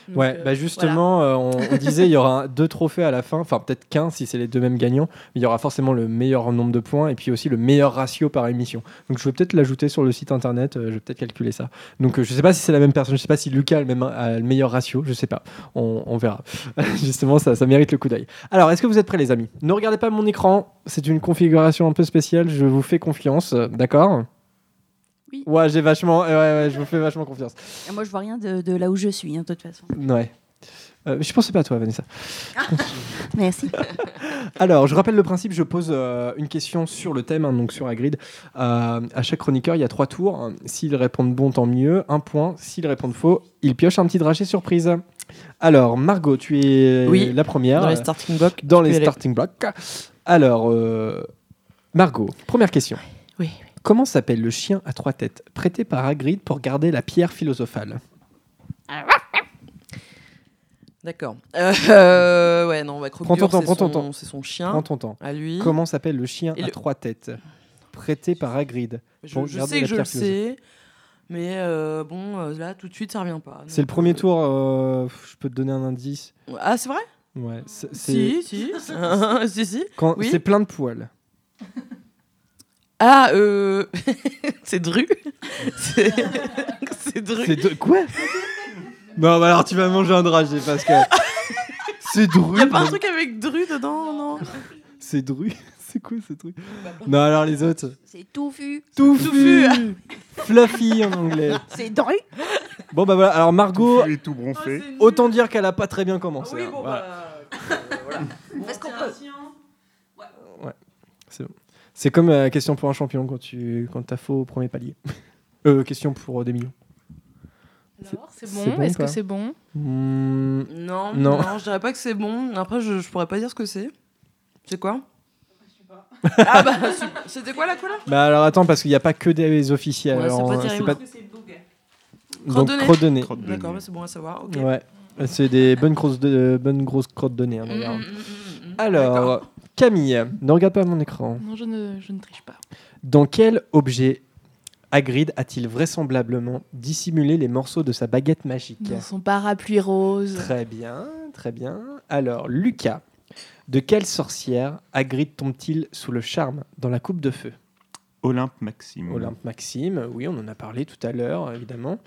donc, Ouais, euh, bah justement, euh, on, on disait il y aura deux trophées à la fin, enfin peut-être 15 si c'est les deux mêmes gagnants, mais il y aura forcément le meilleur nombre de points et puis aussi le meilleur ratio par émission. Donc je vais peut-être l'ajouter sur le site internet, euh, je vais peut-être calculer ça. Donc je sais pas si c'est la même personne, je sais pas si Lucas a le, même, a le meilleur ratio, je sais pas, on, on verra. justement, ça, ça mérite le coup d'œil. Alors, est-ce que vous êtes prêts les amis? Ne regardez pas mon écran, c'est une configuration un peu spéciale, je vous fais confiance, d'accord? Oui. Ouais, j'ai vachement, ouais, ouais, je vous fais vachement confiance. Et Moi, je vois rien de, de là où je suis, hein, de toute façon. Ouais. Euh, je pensais pas à toi, Vanessa. Merci. Alors, je rappelle le principe, je pose euh, une question sur le thème, hein, donc sur Hagrid. Euh, à chaque chroniqueur, il y a trois tours. S'ils répondent bon, tant mieux. Un point. S'ils répondent faux, ils piochent un petit dragé surprise. Alors, Margot, tu es Oui, la première. dans les starting blocks, Dans les starting blocks. Alors, euh, Margot, première question. Oui. Comment s'appelle le chien à trois têtes? Prêté par Hagrid pour garder la pierre philosophale D'accord. Euh, euh, ouais, non, bah, Prends ton temps, c'est prends ton son- temps. C'est son chien. Prends ton temps. À lui. Comment s'appelle le chien Et à le- trois têtes? Prêté par Hagrid Je, pour je garder sais que je le sais, mais euh, bon, euh, là, tout de suite, ça revient pas. C'est le premier euh, tour, je peux te donner un indice. Ah, c'est vrai? Ouais, Si, si. si, si. C'est plein de poils. Ah, euh... c'est Dru. c'est c'est Dru. C'est de... Quoi? Non, bah alors tu vas manger un dragé parce que. c'est Dru. Y a pas un truc avec Dru dedans, non? C'est Dru? C'est quoi ce truc Non, alors les autres. C'est touffu. Touffu. Fluffy en anglais. C'est dru. Bon, bah voilà. Alors Margot. Touffu et tout bronfé. Autant dire qu'elle a pas très bien commencé. Oui, hein, bon, voilà. bah, Parce qu'on peut. C'est bon. C'est comme euh, question pour un champion quand tu quand as faux au premier palier. euh, question pour euh, des millions. Alors, c'est bon, bon, Est-ce que c'est bon? Hmm, Non, Non. non, je dirais pas que c'est bon. Après, je, je pourrais pas dire ce que c'est. C'est quoi? Ah bah, c'était quoi la couleur? Bah alors attends parce qu'il n'y a pas que des officiels. Ouais, c'est pas terrible. pas- Est-ce que c'est Donc Crotte de nez D'accord, bah, c'est bon à savoir. Ouais, c'est des bonnes grosses, de, bonnes grosses crottes de nez. hein, d'ailleurs. Mm, mm, mm. Alors. Camille, ne regarde pas mon écran. Non, je ne, je ne triche pas. Dans quel objet Hagrid a-t-il vraisemblablement dissimulé les morceaux de sa baguette magique Dans son parapluie rose. Très bien, très bien. Alors, Lucas, de quelle sorcière Hagrid tombe-t-il sous le charme dans la coupe de feu? Olympe Maxime. Olympe Maxime, oui, on en a parlé tout à l'heure, évidemment.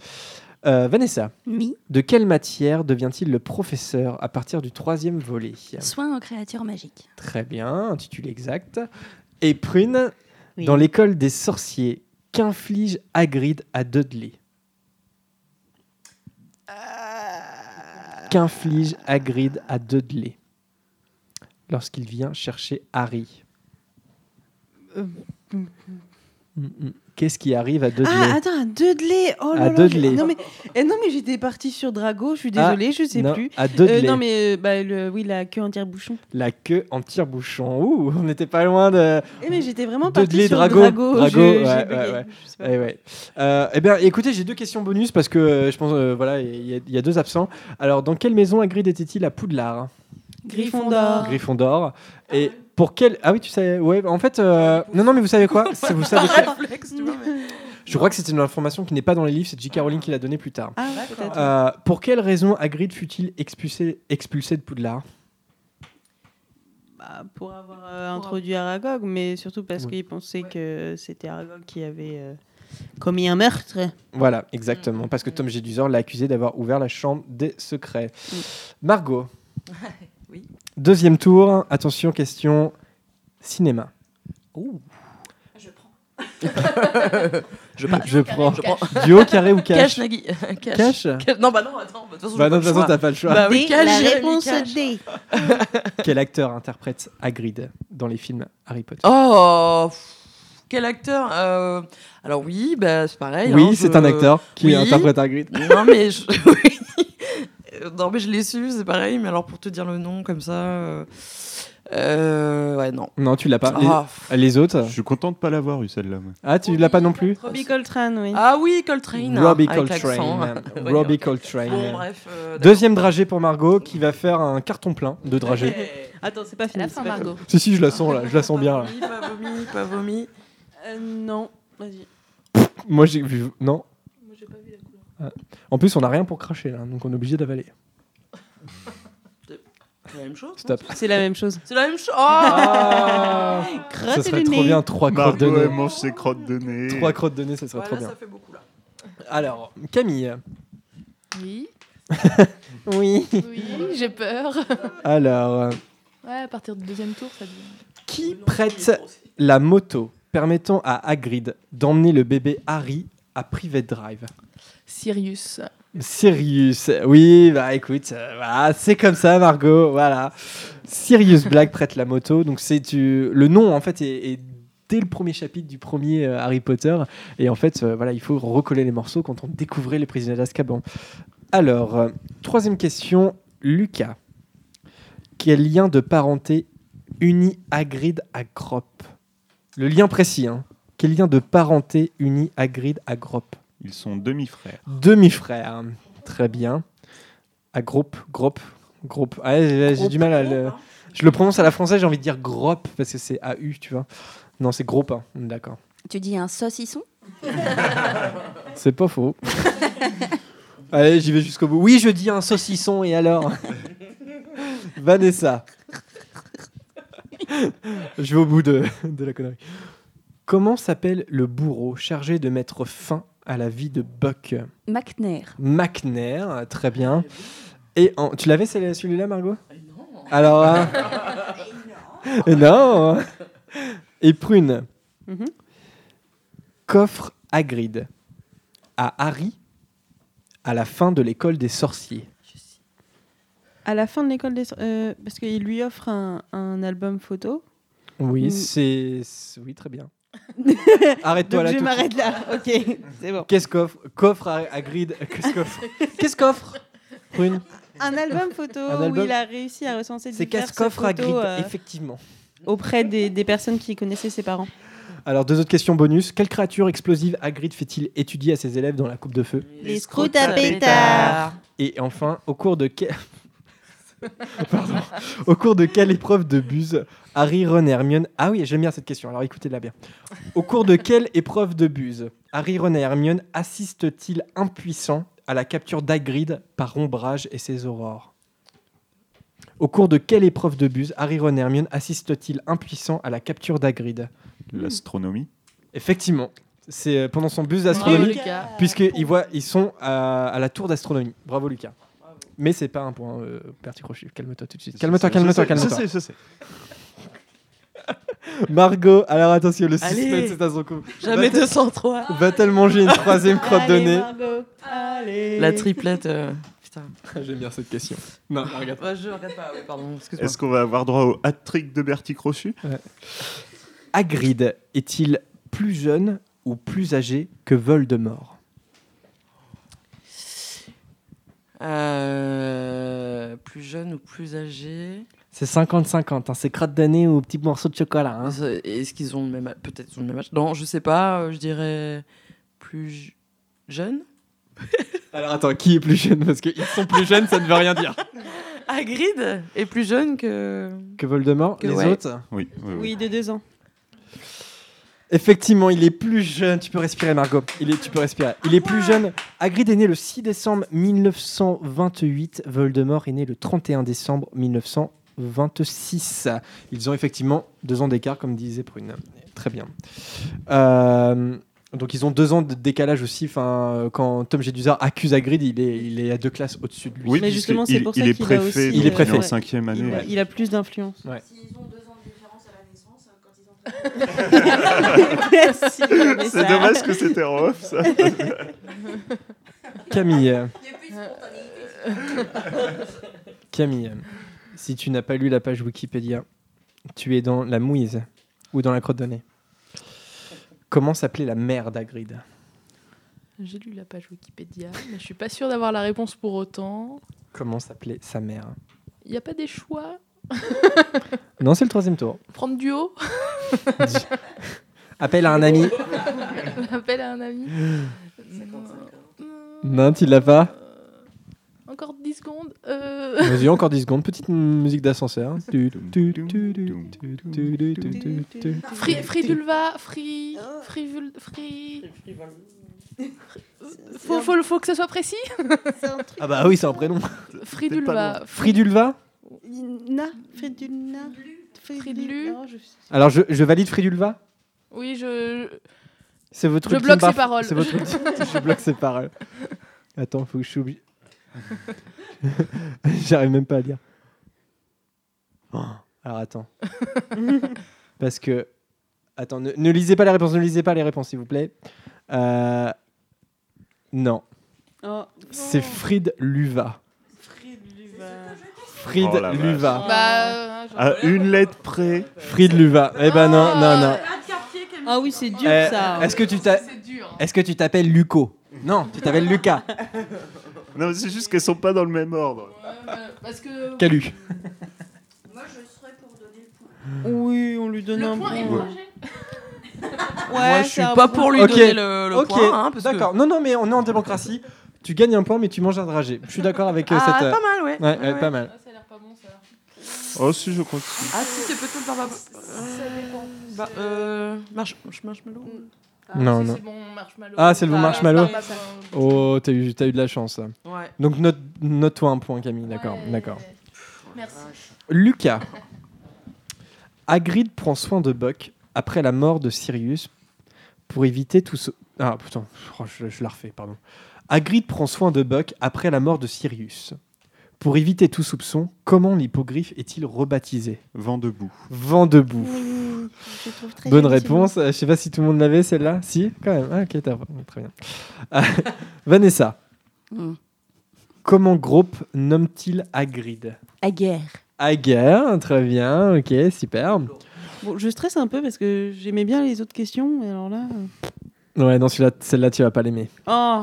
Euh, Vanessa, Oui. de quelle matière devient-il le professeur à partir du troisième volet Soin aux créatures magiques. Très bien, intitulé exact. Et Prune, Oui. dans l'école des sorciers, qu'inflige Hagrid à Dudley Qu'inflige Hagrid à Dudley lorsqu'il vient chercher Harry Mm, mm. Qu'est-ce qui arrive à Dudley Ah, attends, à Dudley Oh là À là Dudley. Non, mais, eh, non, mais j'étais partie sur Drago, je suis Ah, désolée, je sais non, plus. à Dudley. Euh, non, mais euh, bah, le, oui, la queue en tire-bouchon. La queue en tire-bouchon. Ouh, on n'était pas loin de. Eh, mais j'étais vraiment partie Dudley, sur Drago. Drago. Drago, je- ouais, ouais, ouais. je sais pas. Eh ouais. Euh, eh bien, écoutez, j'ai deux questions bonus parce que euh, je pense, euh, voilà, il y, a- il y a deux absents. Alors, dans quelle maison Hagrid était-il à Poudlard? Gryffondor. Gryffondor. Et pour quel Ah oui, tu sais. Ouais, en fait, euh, non, non, mais vous savez quoi? C'est- Vous savez quoi Réflexe, tu vois, mais- Je crois que c'est une information qui n'est pas dans les livres. C'est J.K. Rowling qui l'a donnée plus tard. Ah. Euh, pour quelle raison Hagrid fut-il expulsé, expulsé de Poudlard? Bah, pour avoir euh, introduit Aragog, mais surtout parce Oui. qu'il pensait que c'était Aragog qui avait euh, commis un meurtre. Voilà, exactement. Parce que Tom Jedusor l'a accusé d'avoir ouvert la chambre des secrets. Margot. Oui. Deuxième tour. Attention, question cinéma. Je passe. Je prends. Je prends. Duo, carré ou cash Cash, Nagui. Cash Cash. Non, bah non, attends. bah, De toute façon, Bah non, pas le choix. Bah oui, D, cash, la réponse cash. D. Quel acteur interprète Hagrid dans les films Harry Potter? Oh Quel acteur Euh, Alors oui, bah, c'est pareil. Oui, hein, c'est je- un acteur qui Oui. interprète Hagrid. Non mais je... oui. Euh, non mais je l'ai su, c'est pareil. Mais alors pour te dire le nom comme ça, euh, euh, ouais non. Non, tu l'as pas. Les, Ah, les autres Je suis content de pas l'avoir eu celle-là. moi. Ah, tu l'as pas non plus Robbie Coltrane, oui. Ah oui, Coltrane. Robbie. Coltrane. Robbie ok. Coltrane. Bon, bref. euh, d'accord. Deuxième dragée pour Margot qui va faire un carton plein de dragée. Attends, c'est pas fini. la fin, pas Margot. si, si, je la sens là, je la sens bien là. Pas vomi, pas vomi. Euh, non, vas-y. Moi j'ai vu. Non. Ah. En plus, on n'a rien pour cracher là, donc on est obligé d'avaler. C'est la même chose. C'est la même chose. C'est la même chose. Oh Ah Crotte ça serait trop nez. bien, trois crottes de Margot, elle nez. mange ses crottes de nez. Trois crottes de nez, ça serait trop bien. ça fait beaucoup là. Alors, Camille. Oui. Oui. Oui, j'ai peur. Alors, euh, Ouais, à partir du deuxième tour, ça devient. qui prête la moto permettant à Hagrid d'emmener le bébé Harry à Private Drive? Sirius. Sirius, oui, bah écoute, euh, c'est comme ça, Margot, voilà. Sirius Black prête la moto, donc c'est tu... le nom en fait est, dès le premier chapitre du premier euh, Harry Potter, et en fait, euh, voilà, il faut recoller les morceaux quand on découvrait les prisonniers d'Azkaban. Alors, troisième question, Lucas. Quel lien de parenté unit Hagrid à Grop Le lien précis, hein. Quel lien de parenté unit Hagrid à Grop Ils sont demi-frères. Demi-frère. Très bien. À groupe, groupe, groupe. Ah, j'ai du mal à le. Je le prononce à la française, j'ai envie de dire grop parce que c'est AU, tu vois. Non, c'est groupe, hein. d'accord. Tu dis un saucisson? C'est pas faux. Allez, j'y vais jusqu'au bout. Oui, je dis un saucisson et alors? Vanessa. je vais au bout de, de la connerie. Comment s'appelle le bourreau chargé de mettre fin à la vie de Buck McNair. McNair, très bien. Et en- tu l'avais celui-là, Margot? Alors, hein Et non. Et Prune. Mhm. Coffre Hagrid à Harry à la fin de l'école des sorciers. À la fin de l'école des... euh, parce qu'il lui offre un, un album photo. Oui, Mm. c'est- oui très bien. Arrête-toi là. je m'arrête là. Ok, c'est bon. Qu'est-ce qu'offre Coffre à Hagrid. Qu'est-ce qu'offre Qu'est-ce qu'offre Prune. Un album photo Un où album. il a réussi à recenser C'est qu'est-ce qu'offre photos, Hagrid euh, Effectivement. auprès des, des personnes qui connaissaient ses parents. Alors, deux autres questions bonus. Quelle créature explosive Hagrid fait-il étudier à ses élèves dans la coupe de feu Les scouts à pétard. Et enfin, au cours de quel... Pardon. Au cours de quelle épreuve de buse Harry, Ron et Hermione... Ah oui, j'aime bien cette question, alors écoutez-la bien. Au cours de quelle épreuve de buse Harry, Ron et Hermione assistent-ils impuissants à la capture d'Hagrid par Ombrage et ses aurores? Au cours de quelle épreuve de buse Harry, Ron et Hermione assistent-ils impuissants à la capture d'Hagrid? L'astronomie. Effectivement. C'est euh, pendant son bus Bravo, d'astronomie, Lucas. puisqu'ils voient, ils sont à, à la tour d'astronomie. Bravo Lucas. Mais c'est pas un point, euh, Bertie Crochu. Calme-toi tout de suite. Calme-toi, calme-toi, sais, calme-toi. Je sais, je sais. Margot, alors attention, le Allez. suspense est à son coup. Jamais Va-t-elle- 203. Va-elle manger une troisième crotte de nez Margot, allez. La triplette. euh, Putain. J'aime bien cette question. Non, regarde. Ouais, je regarde pas. ouais, pardon. Excuse-moi. Est-ce qu'on va avoir droit au hat-trick de Bertie Crochu Hagrid est-il plus jeune ou plus âgé que Voldemort? Euh, plus jeune ou plus âgé? C'est 50-50, hein, c'est crotte de nez ou petit morceau de chocolat. hein. Est-ce qu'ils ont le même âge? Peut-être ont le même âge. Non, je sais pas. euh, Je dirais plus jeune. Alors attends, qui est plus jeune? Parce qu'ils sont plus jeunes, ça ne veut rien dire. Hagrid est plus jeune que. Que Voldemort, Que les ouais. autres? Oui, oui, oui. Oui, de deux ans. Effectivement, il est plus jeune. Tu peux respirer, Margot. Il est, tu peux respirer. Il est plus jeune. Hagrid est né le 6 décembre 1928. Voldemort est né le 31 décembre 1926. Ils ont effectivement deux ans d'écart, comme disait Prune. Très bien. Euh, Donc ils ont deux ans de décalage aussi. Enfin, quand Tom Jedusar accuse Hagrid, il est, il est à deux classes au-dessus de lui. Oui, Mais justement, c'est il- pour il ça est qu'il a préfet, Il est euh, préfet. en cinquième année. Il a, ouais. il a plus d'influence. Ouais. C'est dommage que c'était en off, ça. Camille. Camille, si tu n'as pas lu la page Wikipédia, tu es dans la mouise ou dans la crotte de nez. Comment s'appelait la mère d'Hagrid? J'ai lu la page Wikipédia, mais je suis pas sûre d'avoir la réponse pour autant. Comment s'appelait sa mère? Il n'y a pas des choix Non, c'est le troisième tour. Prendre du haut Appelle à un ami. Appel à un ami Non, tu l'as pas? encore 10 secondes. Euh... Vas-y, encore 10 secondes. Petite musique d'ascenseur. free, free Vulva, Free. Free Faut, faut, faut que ça soit précis Ah bah oui, c'est un prénom. Fridulva. Fridulva Na, Fridulna. Fridulu. Alors je, je valide Fridulva Oui, je. C'est votre je bloque ses paroles. C'est votre je bloque ses paroles. Attends, faut que je suis obligé. J'arrive même pas à lire. Oh, Alors attends. Parce que. Attends, ne, ne lisez pas les réponses, ne lisez pas les réponses, s'il vous plaît. Euh, Non. Oh. C'est Frid Luva. Frid Oh la vache. Luva. Bah, À une lettre près. Frid Luva. Eh ben non, non, non. Ah oui, c'est dur Eh, ça. Est-ce que tu t'a- Est-ce que tu t'appelles Luco? Non, tu t'appelles Lucas. Non, mais c'est juste qu'elles sont pas dans le même ordre. Parce que... Calu. Moi, je serais pour donner le point. Oui, on lui donne un point est point. partagé Moi, je suis pas point. pour lui Ok, donner le, point. hein, que- d'accord. Non, non, mais on est en démocratie. Tu gagnes un point, mais tu manges un dragé. Je suis d'accord avec euh, Ah, cette. euh, pas mal, ouais. Ouais, ouais, Ouais. pas mal. Ça a l'air pas bon, ça. Oh, si, je crois que si. Ah, si, c'est peut-être dans ma. Euh, bah, euh. Marsh- marshmallow Ah, Non, si, non. c'est bon marshmallow. Ah, c'est le bon Ah, marshmallow. Oh, t'as eu, t'as eu de la chance. Ouais. Donc note, note-toi un point, Camille. D'accord, Ouais. d'accord. Merci. Lucas. Hagrid prend soin de Buck après la mort de Sirius pour éviter tout ce. Ah putain, oh, je, je la refais, pardon. Hagrid prend soin de Buck après la mort de Sirius. Pour éviter tout soupçon, comment l'hippogriffe est-il rebaptisé? Vent debout. Vent debout. Oui, je trouve très Bonne réponse. Euh, Je sais pas si tout le monde l'avait celle-là. Si, quand même. Ah, ok, très bien. Ah, Vanessa. Mm. Comment groupe nomme-t-il Hagrid? Aguerre. Aguerre, très bien, ok, super. Bon, je stresse un peu parce que j'aimais bien les autres questions, mais alors là. euh, Ouais, non, celle-là, tu vas pas l'aimer. Oh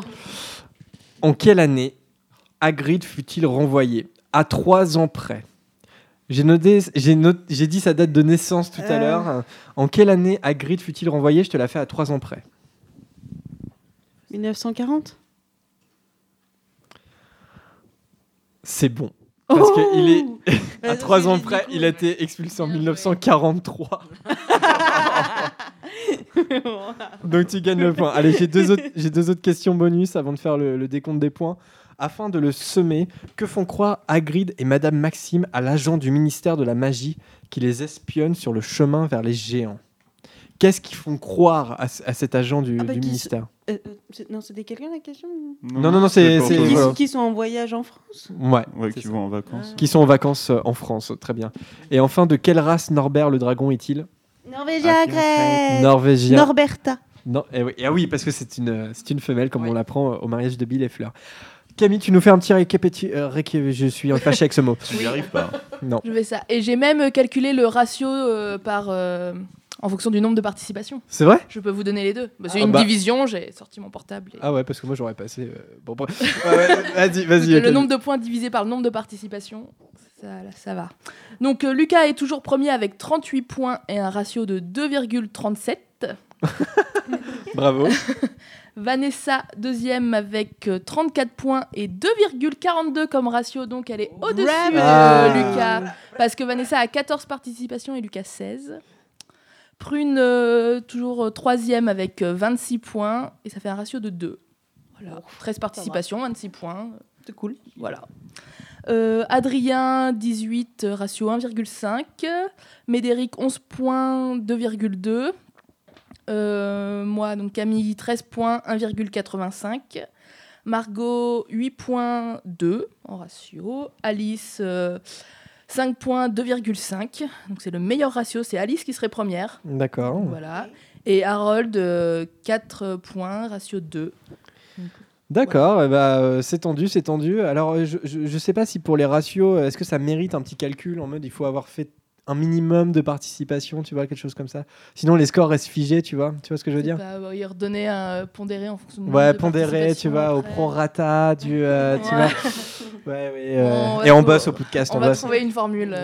En quelle année Hagrid fut-il renvoyé? À trois ans près. J'ai noté, j'ai not- j'ai dit sa date de naissance tout à Euh. l'heure. En quelle année Hagrid fut-il renvoyé? Je te la fais à trois ans près. 1940 C'est bon. Parce Oh qu'il est à Ouais, trois ans près, il a été expulsé en 1943. Donc tu gagnes le point. Allez, j'ai deux autres, j'ai deux autres questions bonus avant de faire le, le décompte des points. Afin de le semer, que font croire Hagrid et Madame Maxime à l'agent du ministère de la magie qui les espionne sur le chemin vers les géants? Qu'est-ce qu'ils font croire à, ce- à cet agent du, Ah bah, du ministère? Euh, euh, c'est- non, c'était quelqu'un la question? Non, non, non, c'est- pour c'est- qui, voilà. qui sont en voyage en France? Ouais, qui ça. vont en vacances. qui sont en vacances euh, en France, très bien. Et enfin, de quelle race Norbert le dragon est-il? Norvégien Ah, grec Norvégien. Norberta. Non, eh oui, eh oui, parce que c'est une, c'est une femelle, comme on l'apprend euh, au mariage de Bill et Fleur. Camille, tu nous fais un petit récapétu... euh, Je suis fâché avec ce mot. Tu n'y arrives pas. Non. Je vais ça. Et j'ai même calculé le ratio euh, par, euh, en fonction du nombre de participations. C'est vrai? Je peux vous donner les deux. Bah, c'est Ah une bah. division, j'ai sorti mon portable. et- Ah ouais, parce que moi j'aurais passé. euh, Bon. Ouais, vas-y, vas-y. le Camille. nombre de points divisé par le nombre de participations, ça, ça va. Donc euh, Lucas est toujours premier avec 38 points et un ratio de 2,37. Bravo. Vanessa deuxième avec euh, 34 points et 2,42 comme ratio, donc elle est au-dessus de Ah. Lucas. Parce que Vanessa a 14 participations et Lucas 16. Prune euh, toujours euh, troisième avec euh, 26 points et ça fait un ratio de 2. Voilà, 13 participations, 26 points. C'est cool. Voilà. Euh, Adrien, 18, euh, ratio 1,5. Médéric, 11 points, 2,2. Euh, moi, donc Camille, 13 points, 1,85. Margot, 8.2 en ratio. Alice, euh, 5 points, 2,5. Donc c'est le meilleur ratio, c'est Alice qui serait première. D'accord. Voilà. Et Harold, euh, 4 points, ratio 2. D'accord, bah, euh, c'est tendu, c'est tendu. Alors, euh, je, je sais pas si pour les ratios, euh, est-ce que ça mérite un petit calcul en mode il faut avoir fait un minimum de participation, tu vois, quelque chose comme ça. Sinon, les scores restent figés, tu vois. Tu vois ce que je veux dire Bah, euh, y redonner un euh, pondéré en fonction de Ouais, pondéré, tu participations vois, au prorata du. euh, tu vois. Ouais, ouais, euh, On et on bosse au podcast. On, On, va bosse. trouver une formule.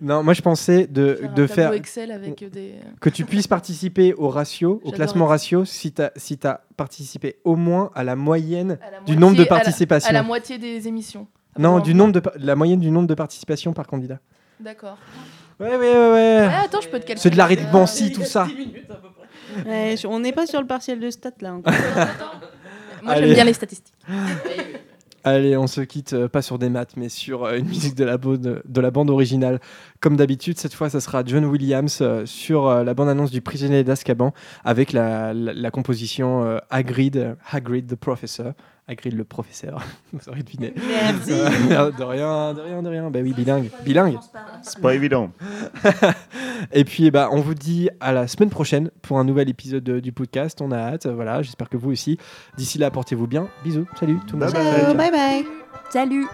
Non, moi je pensais de, faire de faire. Excel avec des. Que tu puisses participer au ratio, au classement ratio, si tu as, si as participé au moins à la moyenne à la du nombre de moitié- à la- participations. À la, moitié des émissions. Non, du nombre de, la moyenne du nombre de participations par candidat. D'accord. Ouais, ouais, ouais, ouais. Attends, je peux te calculer. C'est de la ça. rythmancie, tout ça. Ouais, on n'est pas sur le partiel de stats là encore. Moi, j'aime bien les statistiques. Allez, on se quitte euh, pas sur des maths, mais sur euh, une musique de la, bande, de la bande originale. Comme d'habitude, cette fois, ça sera John Williams euh, sur euh, la bande-annonce du Prisonnier d'Azkaban avec la, la- la composition euh, Hagrid, Hagrid the Professor. Hagrid le professeur, vous aurez deviné. Merci. Euh, de rien, de rien, de rien. Bah oui, bilingue. Bilingue. C'est pas évident. Et puis, bah, on vous dit à la semaine prochaine pour un nouvel épisode de- du podcast. On a hâte. Voilà, j'espère que vous aussi. D'ici là, portez-vous bien. Bisous. Salut tout le monde. Bye bye. bye bye. Salut